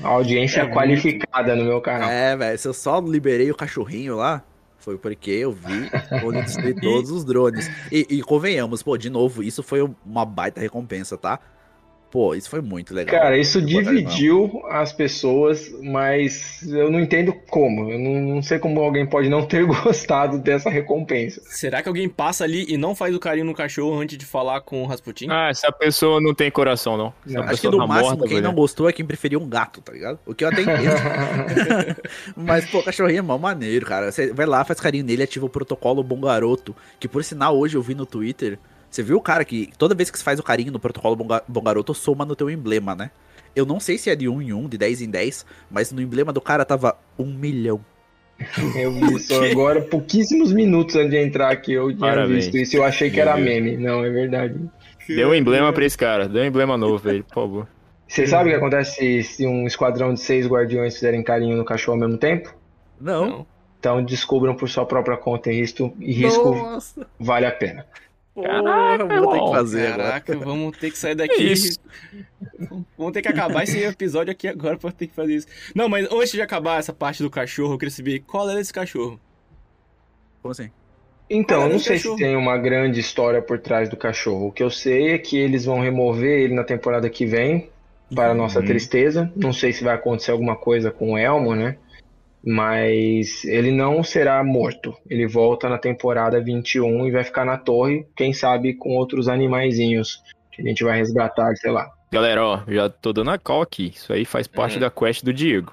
a audiência É muito. qualificada no meu canal. É, velho, se eu só liberei o cachorrinho lá, foi porque eu vi onde destruí todos os drones. E, e convenhamos, pô, de novo, isso foi uma baita recompensa, tá? Pô, isso foi muito legal. Cara, isso dividiu as pessoas, mas eu não entendo como. Eu não, não sei como alguém pode não ter gostado dessa recompensa. Será que alguém passa ali e não faz o carinho no cachorro antes de falar com o Rasputin? Ah, essa pessoa não tem coração, não. Não, Acho que no tá máximo morta, quem não gostou é quem preferiu um gato, tá ligado? O que eu até entendo. Mas, pô, cachorrinho é mó maneiro, cara. Você vai lá, faz carinho nele, ativa o protocolo Bom Garoto. Que por sinal, hoje eu vi no Twitter. Você viu, cara, que toda vez que você faz o carinho no protocolo Bom, Bom Garoto, soma no teu emblema, né? Eu não sei se é de 1 em 1, de 10 em 10, mas no emblema do cara tava 1 milhão. Eu vi isso agora, pouquíssimos minutos antes de entrar aqui, eu tinha Parabéns. visto isso e eu achei que era meme. Não, é verdade. Deu um emblema pra esse cara. Deu um emblema novo, velho, por favor. Você sabe o que acontece se, se um esquadrão de seis guardiões fizerem carinho no cachorro ao mesmo tempo? Não. Não. Então descubram por sua própria conta e risco, e risco Nossa. vale a pena. Porra, vou ter que fazer agora. Caraca, vamos ter que sair daqui. isso? Vamos ter que acabar esse episódio aqui agora pra ter que fazer isso. Não, mas antes de acabar essa parte do cachorro, eu queria saber qual era esse cachorro. Como assim? Então, eu não sei cachorro? se tem uma grande história por trás do cachorro. O que eu sei é que eles vão remover ele na temporada que vem, para nossa Uhum. tristeza. Não sei se vai acontecer alguma coisa com o Elmo, né? Mas ele não será morto. Ele volta na temporada 21 e vai ficar na torre, quem sabe com outros animaizinhos que a gente vai resgatar, sei lá. Galera, ó, já tô dando a call aqui. Isso aí faz parte Uhum. da quest do Diego.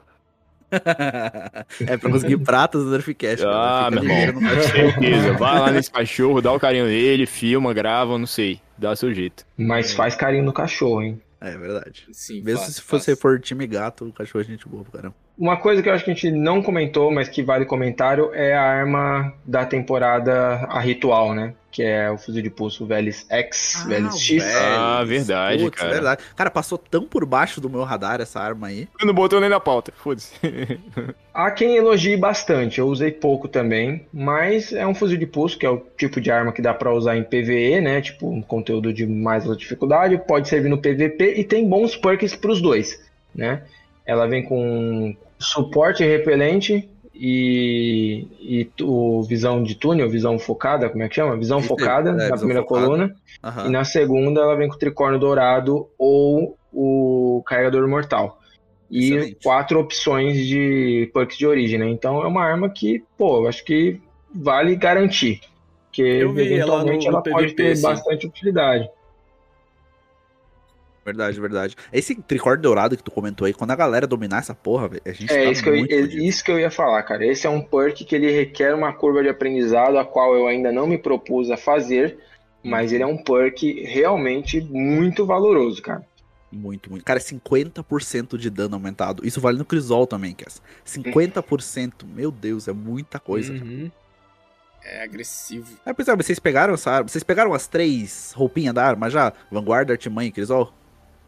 é pra conseguir pratas do Nerfcast. Ah, meu irmão. vai- Certeza. Vai lá nesse cachorro, dá o carinho nele, filma, grava, não sei. Dá seu jeito. Mas faz carinho no cachorro, hein? É verdade. Sim, Mesmo fácil, se você fácil. for time gato, o cachorro é gente boa, pro caramba. Uma coisa que eu acho que a gente não comentou, mas que vale comentário, é a arma da temporada, a ritual, né? Que é o fuzil de pulso Velis X, Velis X. velho. Ah, verdade, Putz, cara. verdade. Cara, passou tão por baixo do meu radar essa arma aí. Eu não botou nem na pauta, foda-se. Há quem elogie bastante, eu usei pouco também, mas é um fuzil de pulso, que é o tipo de arma que dá pra usar em PvE, né? Tipo, um conteúdo de mais alta dificuldade, pode servir no PvP e tem bons perks pros dois, né? Ela vem com suporte repelente e, e tu- visão de túnel, visão focada, como é que chama? Visão focada é, na visão primeira focada. coluna. Aham. E na segunda ela vem com o tricórnio dourado ou o carregador mortal. E Excelente. quatro opções de perks de origem, né? Então é uma arma que, pô, acho que vale garantir. Porque ela eventualmente no- ela, no pode PVP, ter sim. bastante utilidade. Verdade, verdade. Esse tricórdio dourado que tu comentou aí, quando a galera dominar essa porra, velho, a gente É tá isso que, eu, muito é fudido. isso que eu ia falar, cara. Esse é um perk que ele requer uma curva de aprendizado, a qual eu ainda não me propus a fazer, mas ele é um perk realmente muito valoroso, cara. Muito, muito. Cara, 50% de dano aumentado. Isso vale no Crisol também, Cass. 50%. Meu Deus, é muita coisa. cara. Uhum. É agressivo. É, pois é, vocês pegaram essa arma? Vocês pegaram as três roupinhas da arma já? Vanguarda, Artimanha e Crisol?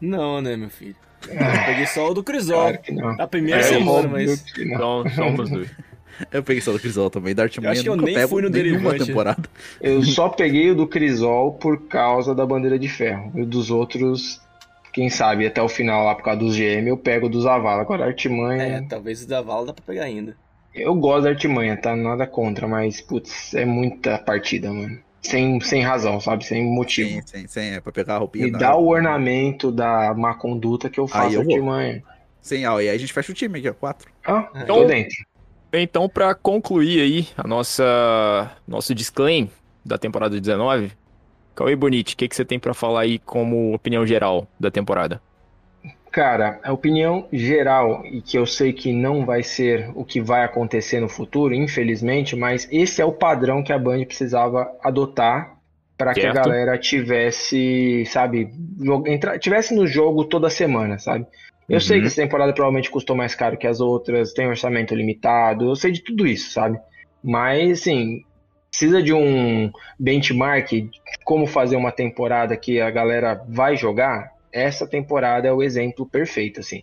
Não, né, meu filho? Eu peguei só o do Crisol. Claro. A primeira É, semana, mas. Então, somos dois. Eu peguei só do Crisol também. Da Artimanha Eu acho que eu nem fui no Derivante. temporada. Eu só peguei o do Crisol por causa da bandeira de ferro. E o dos outros, quem sabe, até o final lá por causa dos GM, eu pego o dos Avala. Agora, a É, artimanha. talvez o da Vala dá pra pegar ainda. Eu gosto da artimanha, tá? Nada contra, mas, putz, é muita partida, mano. Sem, sem razão, sabe? Sem motivo. Sim, sim, sim. É pra pegar a roupinha da dá o ornamento da má conduta que eu faço eu vou. artimanha. Sim, ó, e aí a gente fecha o time aqui, ó. Quatro. Ah, Então- tô dentro. Então, pra concluir aí a nossa nosso disclaim da temporada 19, Cauê Bonite, o que, que você tem pra falar aí como opinião geral da temporada? Cara, a opinião geral, e que eu sei que não vai ser o que vai acontecer no futuro, infelizmente, mas esse é o padrão que a Band precisava adotar para que a galera tivesse, sabe, entra- tivesse no jogo toda semana, sabe? Eu sei Uhum. que essa temporada provavelmente custou mais caro que as outras, tem orçamento limitado, eu sei de tudo isso, sabe? Mas, assim, precisa de um benchmark de como fazer uma temporada que a galera vai jogar. Essa temporada é o exemplo perfeito, assim.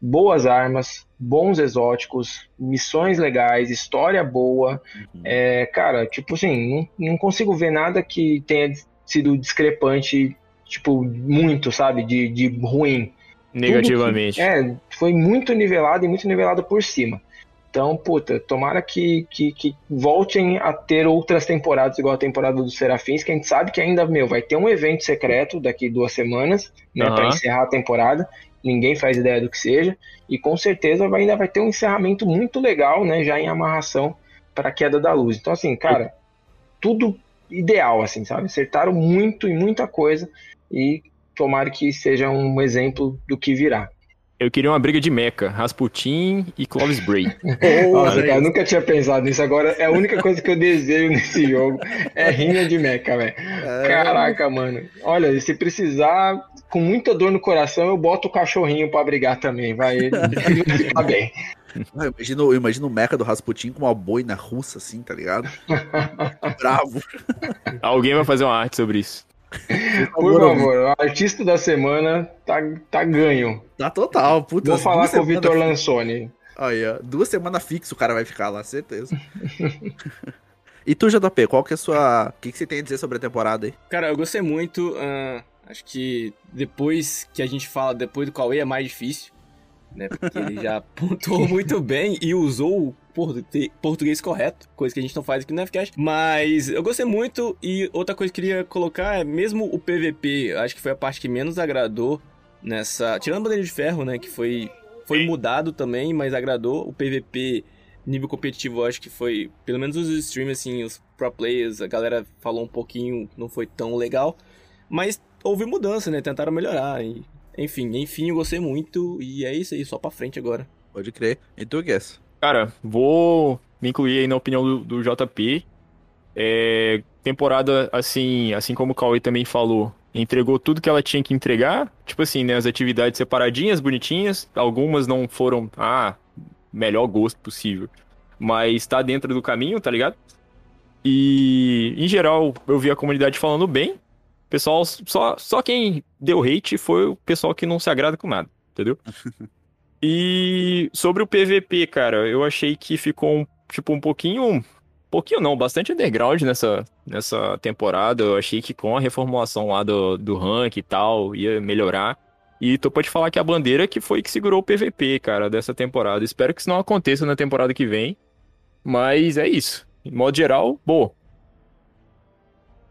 Boas armas, bons exóticos, missões legais, história boa. Uhum. É, cara, tipo assim, não, não consigo ver nada que tenha sido discrepante, tipo, muito, sabe, de, de ruim. Negativamente. É, foi muito nivelado e muito nivelado por cima. Então, puta, tomara que, que, que voltem a ter outras temporadas, igual a temporada dos Serafins, que a gente sabe que ainda, meu, vai ter um evento secreto daqui duas semanas, né, Aham. pra encerrar a temporada. Ninguém faz ideia do que seja. E com certeza vai, ainda vai ter um encerramento muito legal, né, já em amarração para a queda da luz. Então, assim, cara, tudo ideal, assim, sabe? Acertaram muito e muita coisa. E tomara que seja um exemplo do que virá. Eu queria uma briga de mecha, Rasputin e Clovis Bray. Nossa, cara, eu nunca tinha pensado nisso. Agora é a única coisa que eu desejo nesse jogo é rinha de mecha, velho. Caraca, mano. Olha, se precisar, com muita dor no coração, eu boto o cachorrinho pra brigar também, vai. Ele ficar bem. Eu imagino, eu imagino o mecha do Rasputin com uma boina russa, assim, tá ligado? Bravo. Alguém vai fazer uma arte sobre isso. Por favor, o artista da semana tá, tá ganho. Tá total, puta. Vou falar com o Vitor Lansoni. Aí, ó. Duas semanas fixo o cara vai ficar lá, certeza. e tu, JP, qual que é a sua. O que, que você tem a dizer sobre a temporada aí? Cara, eu gostei muito. ah, acho que depois que a gente fala depois do Cauê é mais difícil. Né? Porque ele já pontuou muito bem e usou o portu- português correto, coisa que a gente não faz aqui no FCast. Mas eu gostei muito e outra coisa que eu queria colocar é mesmo o PVP, acho que foi a parte que menos agradou nessa. Tirando a bandeira de ferro, né? Que foi, foi mudado também, mas agradou. O PVP nível competitivo, acho que foi, pelo menos os streamers, assim, os pro players, a galera falou um pouquinho, não foi tão legal. Mas houve mudança, né? Tentaram melhorar. E, enfim, enfim, eu gostei muito. E é isso aí, só pra frente agora. Pode crer. E tu, Guess? Cara, vou me incluir aí na opinião do, do JP. É, temporada, assim, assim como o Cauê também falou, entregou tudo que ela tinha que entregar. Tipo assim, né? As atividades separadinhas, bonitinhas. Algumas não foram, ah, melhor gosto possível. Mas tá dentro do caminho, tá ligado? E, em geral, eu vi a comunidade falando bem. Pessoal, só, só quem deu hate foi o pessoal que não se agrada com nada, entendeu? E sobre o PVP, cara, eu achei que ficou um, tipo um pouquinho, pouquinho não, bastante underground nessa, nessa temporada. Eu achei que com a reformulação lá do, do rank e tal ia melhorar. E tô pra te falar que a bandeira que foi que segurou o PVP, cara, dessa temporada. Espero que isso não aconteça na temporada que vem. Mas é isso. Em modo geral, boa.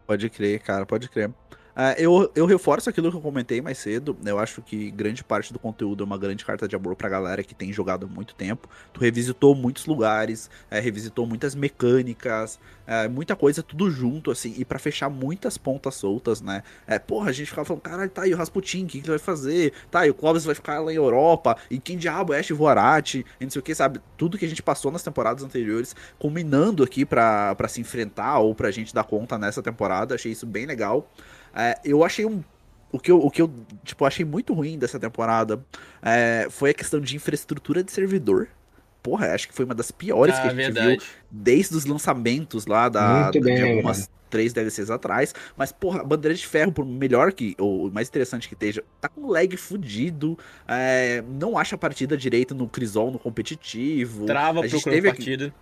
Pode crer, cara, pode crer. Uh, eu, eu reforço aquilo que eu comentei mais cedo. Eu acho que grande parte do conteúdo é uma grande carta de amor pra galera que tem jogado há muito tempo. Tu revisitou muitos lugares, é, revisitou muitas mecânicas, é, muita coisa tudo junto, assim, e para fechar muitas pontas soltas, né? É, porra, a gente ficava falando, caralho, tá, e o Rasputin, o que, que ele vai fazer? Tá, e o Clóvis vai ficar lá em Europa, e quem diabo é Ash Voarati, e não sei o que, sabe? Tudo que a gente passou nas temporadas anteriores, combinando aqui para se enfrentar ou pra gente dar conta nessa temporada, achei isso bem legal. É, eu achei um. O que, eu, o que eu tipo, achei muito ruim dessa temporada é, foi a questão de infraestrutura de servidor. Porra, acho que foi uma das piores ah, que a gente verdade. viu desde os lançamentos lá da, bem, de algumas três DLCs atrás. Mas, porra, a bandeira de ferro, por melhor que, ou mais interessante que esteja, tá com lag fudido. É, não acha a partida direito no Crisol, no competitivo. Trava procurando partida. Aqui,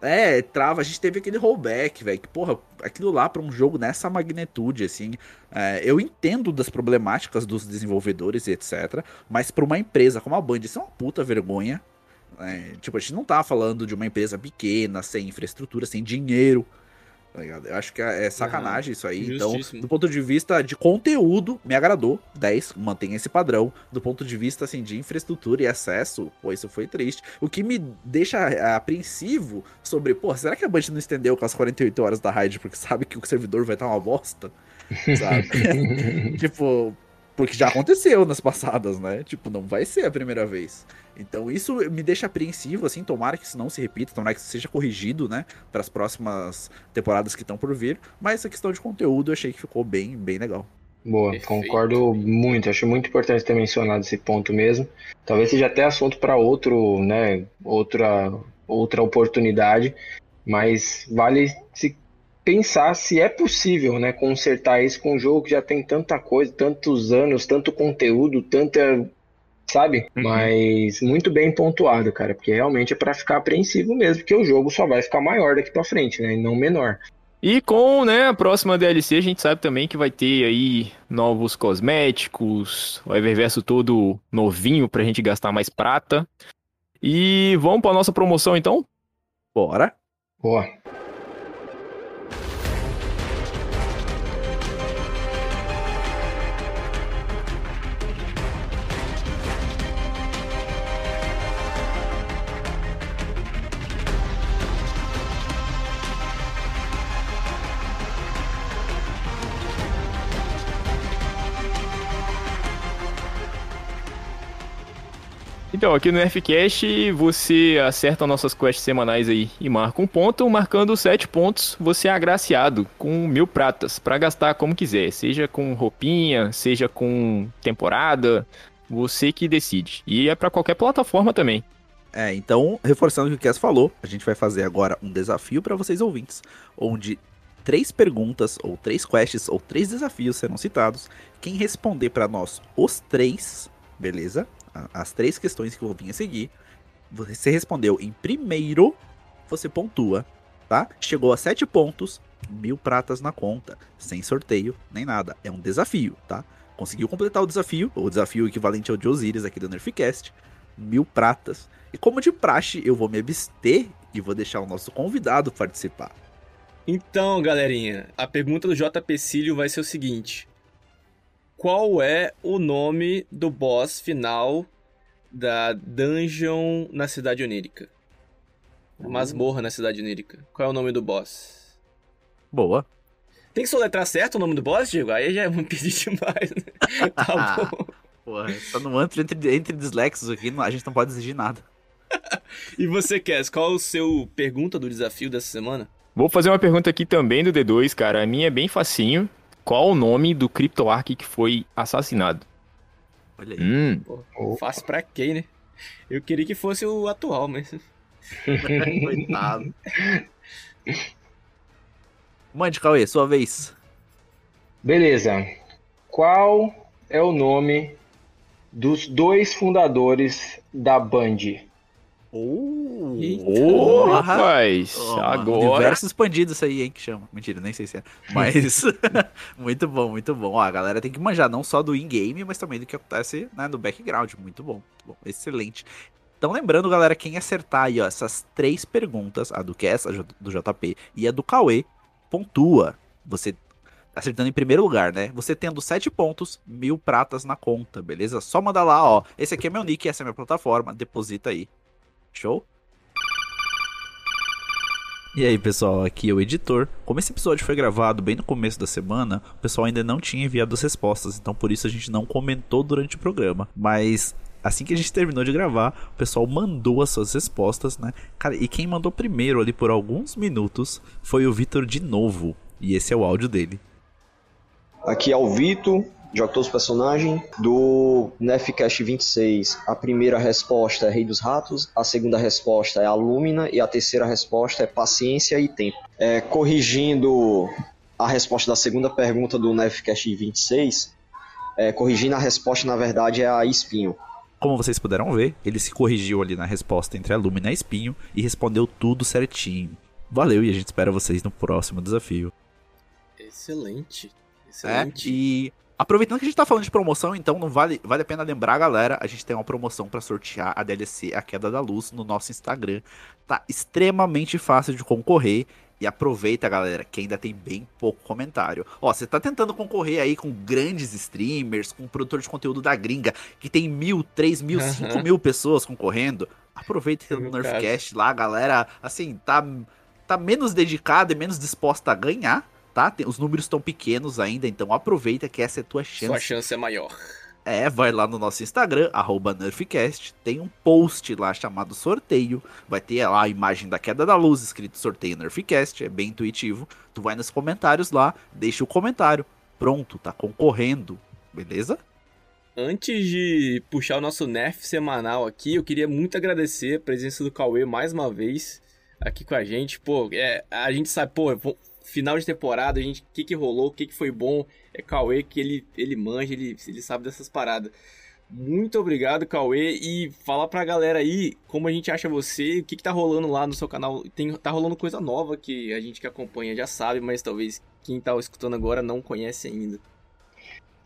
é, trava. A gente teve aquele rollback, velho. Que, porra, aquilo lá pra um jogo nessa magnitude, assim. É, eu entendo das problemáticas dos desenvolvedores e etc. Mas pra uma empresa como a Band, isso é uma puta vergonha. É, tipo, a gente não tá falando de uma empresa pequena, sem infraestrutura, sem dinheiro. Tá eu acho que é, é sacanagem uhum. isso aí. Então, do ponto de vista de conteúdo, me agradou. 10, mantém esse padrão. Do ponto de vista assim, de infraestrutura e acesso, pô, isso foi triste. O que me deixa é, apreensivo sobre, pô, será que a Band não estendeu com as 48 horas da raid porque sabe que o servidor vai estar uma bosta? Sabe? tipo, porque já aconteceu nas passadas, né? Tipo, não vai ser a primeira vez. Então isso me deixa apreensivo, assim, tomara que isso não se repita, tomara que isso seja corrigido, né, para as próximas temporadas que estão por vir, mas essa questão de conteúdo eu achei que ficou bem, bem legal. Boa, Perfeito. concordo muito, acho muito importante ter mencionado esse ponto mesmo. Talvez seja até assunto para outro, né, outra outra oportunidade, mas vale se pensar se é possível, né, consertar isso com um jogo que já tem tanta coisa, tantos anos, tanto conteúdo, tanta sabe? Uhum. Mas muito bem pontuado, cara, porque realmente é para ficar apreensivo mesmo, porque o jogo só vai ficar maior daqui para frente, né, e não menor. E com né, a próxima DLC, a gente sabe também que vai ter aí novos cosméticos, o Eververso todo novinho pra gente gastar mais prata. E vamos pra nossa promoção então? Bora. Boa. Então, aqui no Nerfcast, você acerta nossas quests semanais aí e marca um ponto. Marcando sete pontos, você é agraciado com mil pratas para gastar como quiser. Seja com roupinha, seja com temporada, você que decide. E é para qualquer plataforma também. É, então, reforçando o que o Cass falou, a gente vai fazer agora um desafio para vocês ouvintes, onde três perguntas, ou três quests, ou três desafios serão citados. Quem responder para nós os três, beleza? As três questões que eu vim a seguir, você respondeu em primeiro, você pontua, tá? Chegou a sete pontos, mil pratas na conta, sem sorteio nem nada. É um desafio, tá? Conseguiu completar o desafio, o desafio equivalente ao de Osiris aqui do Nerfcast, mil pratas. E como de praxe, eu vou me abster e vou deixar o nosso convidado participar. Então, galerinha, a pergunta do JP Cílio vai ser o seguinte: qual é o nome do boss final da dungeon na cidade onírica? Uhum. Masmorra na cidade onírica. Qual é o nome do boss? Boa. Tem que soletrar certo o nome do boss, Diego? Aí já é um pedir demais, né? tá bom. Porra, tá no antro entre, entre dislexos aqui, a gente não pode exigir nada. e você, Cass, qual o seu pergunta do desafio dessa semana? Vou fazer uma pergunta aqui também do D2, cara. A minha é bem facinho qual o nome do CryptoArk que foi assassinado? Olha aí. Hum. Pô, fácil pra quem, né? Eu queria que fosse o atual, mas. Coitado. Mande, Cauê, sua vez. Beleza. Qual é o nome dos dois fundadores da Band? Oh, oh rapaz, oh, agora. Universo expandido isso aí, hein, que chama. Mentira, nem sei se é. Mas, muito bom, muito bom. Ó, a galera tem que manjar não só do in-game, mas também do que acontece né, no background. Muito bom, muito bom, excelente. Então, lembrando, galera, quem acertar aí, ó, essas três perguntas, a do Cass, a do JP e a do Cauê, pontua. Você acertando em primeiro lugar, né? Você tendo 7 pontos, mil pratas na conta, beleza? Só manda lá, ó. Esse aqui é meu nick, essa é minha plataforma, deposita aí. Show? E aí, pessoal, aqui é o editor. Como esse episódio foi gravado bem no começo da semana, o pessoal ainda não tinha enviado as respostas, então por isso a gente não comentou durante o programa. Mas assim que a gente terminou de gravar, o pessoal mandou as suas respostas, né? Cara, e quem mandou primeiro ali por alguns minutos foi o Vitor de novo. E esse é o áudio dele. Aqui é o Vitor, jogo todos os personagens. Do Nefcast 26, a primeira resposta é Rei dos Ratos, a segunda resposta é a Lúmina e a terceira resposta é Paciência e Tempo. É, corrigindo a resposta da segunda pergunta do Nefcast 26, é, corrigindo a resposta, na verdade, é a Espinho. Como vocês puderam ver, ele se corrigiu ali na resposta entre a Lúmina e a Espinho e respondeu tudo certinho. Valeu e a gente espera vocês no próximo desafio. Excelente. É, Excelente. e aproveitando que a gente tá falando de promoção, então não vale, vale a pena lembrar, galera, a gente tem uma promoção pra sortear a DLC A Queda da Luz no nosso Instagram. Tá extremamente fácil de concorrer. E aproveita, galera, que ainda tem bem pouco comentário. Ó, você tá tentando concorrer aí com grandes streamers, com produtor de conteúdo da gringa, que tem mil, três mil, Aham. cinco mil pessoas concorrendo. Aproveita que No no Nerfcast lá, galera, assim, tá, tá menos dedicada e menos disposta a ganhar, tá? Os números estão pequenos ainda, então aproveita que essa é a tua chance. Sua chance é maior. É, vai lá no nosso Instagram, arroba Nerfcast, tem um post lá chamado sorteio, vai ter lá a imagem da queda da luz, escrito sorteio Nerfcast, é bem intuitivo. Tu vai nos comentários lá, deixa o comentário, pronto, tá concorrendo, beleza? Antes de puxar o nosso Nerf semanal aqui, eu queria muito agradecer a presença do Cauê mais uma vez aqui com a gente. Pô, é, a gente sabe, pô, final de temporada, a gente, o que que rolou, o que que foi bom. É Cauê que ele, ele manja, ele, ele sabe dessas paradas. Muito obrigado, Cauê, e fala pra galera aí como a gente acha você, o que que tá rolando lá no seu canal. Tem, tá rolando coisa nova que a gente que acompanha já sabe, mas talvez quem tá escutando agora não conhece ainda.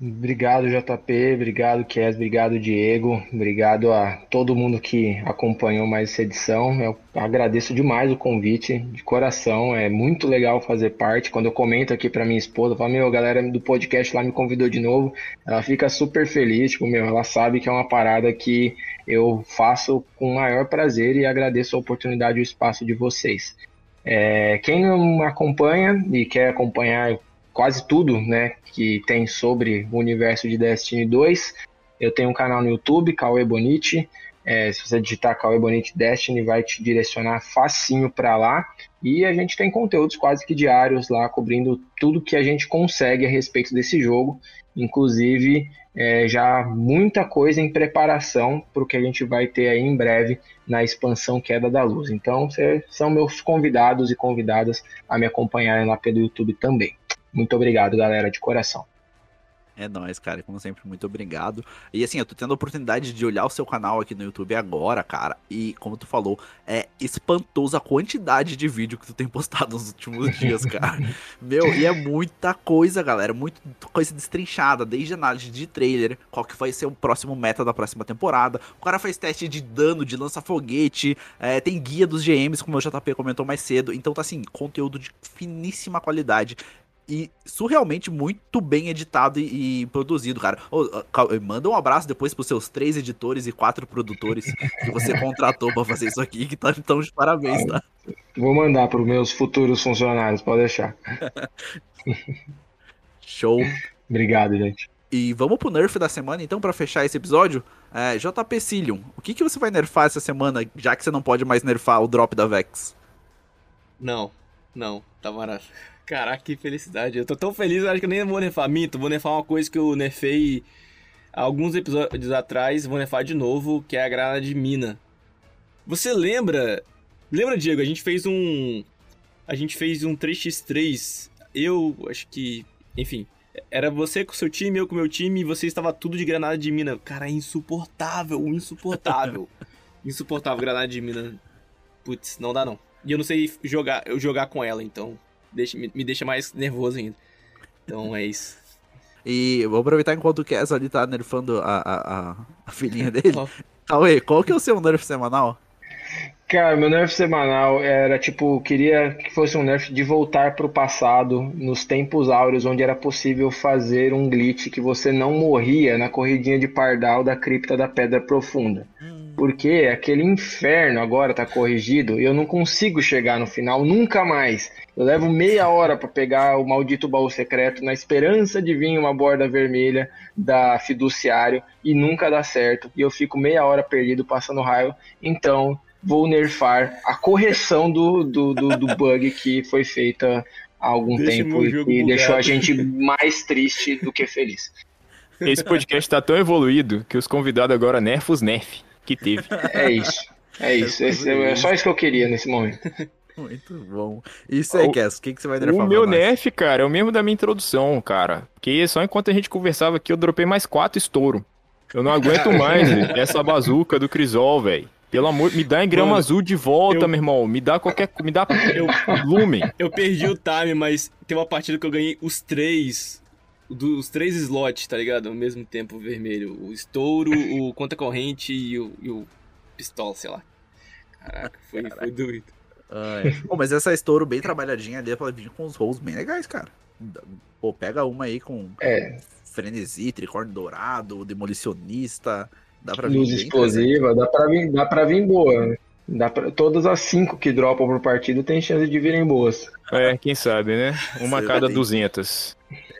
Obrigado, JP. Obrigado, Kes. Obrigado, Diego. Obrigado a todo mundo que acompanhou mais essa edição. Eu agradeço demais o convite, de coração. É muito legal fazer parte. Quando eu comento aqui pra minha esposa, eu meu, a galera do podcast lá me convidou de novo. Ela fica super feliz. Tipo, meu, ela sabe que é uma parada que eu faço com o maior prazer e agradeço a oportunidade e o espaço de vocês. É, quem não acompanha e quer acompanhar quase tudo, né, que tem sobre o universo de Destiny 2. Eu tenho um canal no YouTube, Cauê Bonite. É, se você digitar Cauê Bonite Destiny, vai te direcionar facinho para lá. E a gente tem conteúdos quase que diários lá, cobrindo tudo que a gente consegue a respeito desse jogo. Inclusive, é, já muita coisa em preparação para o que a gente vai ter aí em breve na expansão Queda da Luz. Então, são meus convidados e convidadas a me acompanharem lá pelo YouTube também. Muito obrigado, galera, de coração. É nóis, cara. Como sempre, muito obrigado. E assim, eu tô tendo a oportunidade de olhar o seu canal aqui no YouTube agora, cara. E como tu falou, é espantoso a quantidade de vídeo que tu tem postado nos últimos dias, cara. Meu, e é muita coisa, galera. Muita coisa destrinchada, desde análise de trailer, qual que vai ser o próximo meta da próxima temporada. O cara faz teste de dano, de lança-foguete, é, tem guia dos GMs, como o JP comentou mais cedo. Então tá assim, conteúdo de finíssima qualidade e surrealmente muito bem editado e, e produzido, cara. Ô, Cal- manda um abraço depois pros seus três editores e quatro produtores que você contratou pra fazer isso aqui, que tá então de parabéns, tá? Vou mandar para os meus futuros funcionários, pode deixar. Show. Obrigado, gente. E vamos pro nerf da semana, então, pra fechar esse episódio. É, JP Cillium, o que, que você vai nerfar essa semana, já que você não pode mais nerfar o drop da Vex? Não, não, tá maravilhoso. Caraca, que felicidade. Eu tô tão feliz, eu acho que eu nem vou nerfar. Minto, vou nerfar uma coisa que eu nerfei alguns episódios atrás, vou nerfar de novo, que é a granada de mina. Você lembra? Lembra, Diego? A gente fez um. A gente fez um 3x3. Eu acho que. Enfim. Era você com o seu time, eu com o meu time, e você estava tudo de granada de mina. Cara, é insuportável, insuportável. insuportável granada de mina. Putz, não dá não. E eu não sei jogar, eu jogar com ela, então deixa, me, me deixa mais nervoso ainda. Então é isso. E eu vou aproveitar enquanto o Kes ali tá nerfando a, a, a, a filhinha dele. Cauê, qual que é o seu nerf semanal? Cara, meu nerf semanal era tipo, queria que fosse um nerf de voltar pro passado, nos tempos áureos, onde era possível fazer um glitch que você não morria na corridinha de pardal da cripta da Pedra Profunda. Porque aquele inferno agora tá corrigido e eu não consigo chegar no final nunca mais. Eu levo meia hora para pegar o maldito baú secreto na esperança de vir uma borda vermelha da fiduciário e nunca dá certo. E eu fico meia hora perdido passando raio. Então, vou nerfar a correção do, do, do, do bug que foi feita há algum Deixa tempo e deixou a gente mais triste do que feliz. Esse podcast tá tão evoluído que os convidados agora nerfam os nerf que teve. É isso. É isso. Esse- é só isso que eu queria nesse momento. Muito bom. Isso aí, Cass, o que, que você vai nerfar O meu nerf, cara, é o mesmo da minha introdução, cara. Porque só enquanto a gente conversava aqui, eu dropei mais quatro estouro. Eu não aguento mais essa bazuca do Crisol, velho. Pelo amor, me dá em grama Mano, azul de volta, eu- meu irmão. Me dá qualquer, me dá lumen. Eu perdi o time, mas tem uma partida que eu ganhei os três. Dos três slots, tá ligado? Ao mesmo tempo vermelho. O estouro, o conta corrente e o, e o pistola, sei lá. Caraca, foi, foi doido. Pô, mas essa estouro bem trabalhadinha ali, ela vir com os rolls bem legais, cara. Pô, pega uma aí com É. frenesi, tricórnio dourado, demolicionista. Dá pra vir Luz bem explosiva, dá pra vir, dá pra vir boa. Dá pra, todas as cinco que dropam por partido tem chance de virem boas. É, quem sabe, né? Uma a Você cada vai ter. 200.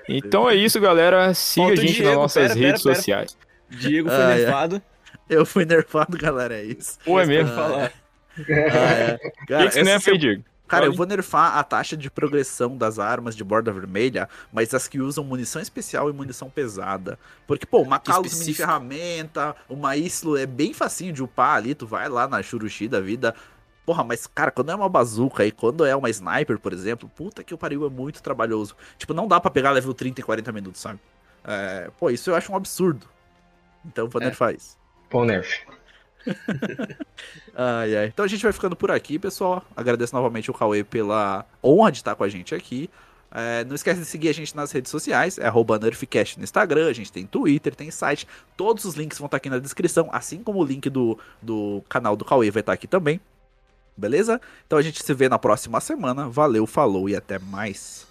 Então é isso, galera. Siga Falta a gente Diego, nas nossas pera, pera, redes pera. sociais. Diego foi Ah, é. nerfado. Eu fui nerfado, galera, é isso. Pô, é mesmo? Ah, falar. Ah, é. O que, Cara, que você essa nerfa Diego? Cara, eu vou nerfar a taxa de progressão das armas de borda vermelha, mas as que usam munição especial e munição pesada. Porque, pô, uma Kalos mini ferramenta, uma Islo é bem facinho de upar ali, tu vai lá na Churushi da vida. Porra, mas, cara, quando é uma bazuca e quando é uma sniper, por exemplo, puta que o pariu, é muito trabalhoso. Tipo, não dá pra pegar level 30 em 40 minutos, sabe? É, pô, isso eu acho um absurdo. Então, vou É. nerfar isso. Bom nerf. Ai, ai. Então a gente vai ficando por aqui, pessoal. Agradeço novamente o Cauê pela honra de estar com a gente aqui. É, não esquece de seguir a gente nas redes sociais, é NerfCast no Instagram, a gente tem Twitter, tem site, todos os links vão estar aqui na descrição, assim como o link do, do canal do Cauê vai estar aqui também. Beleza? Então a gente se vê na próxima semana. Valeu, falou e até mais.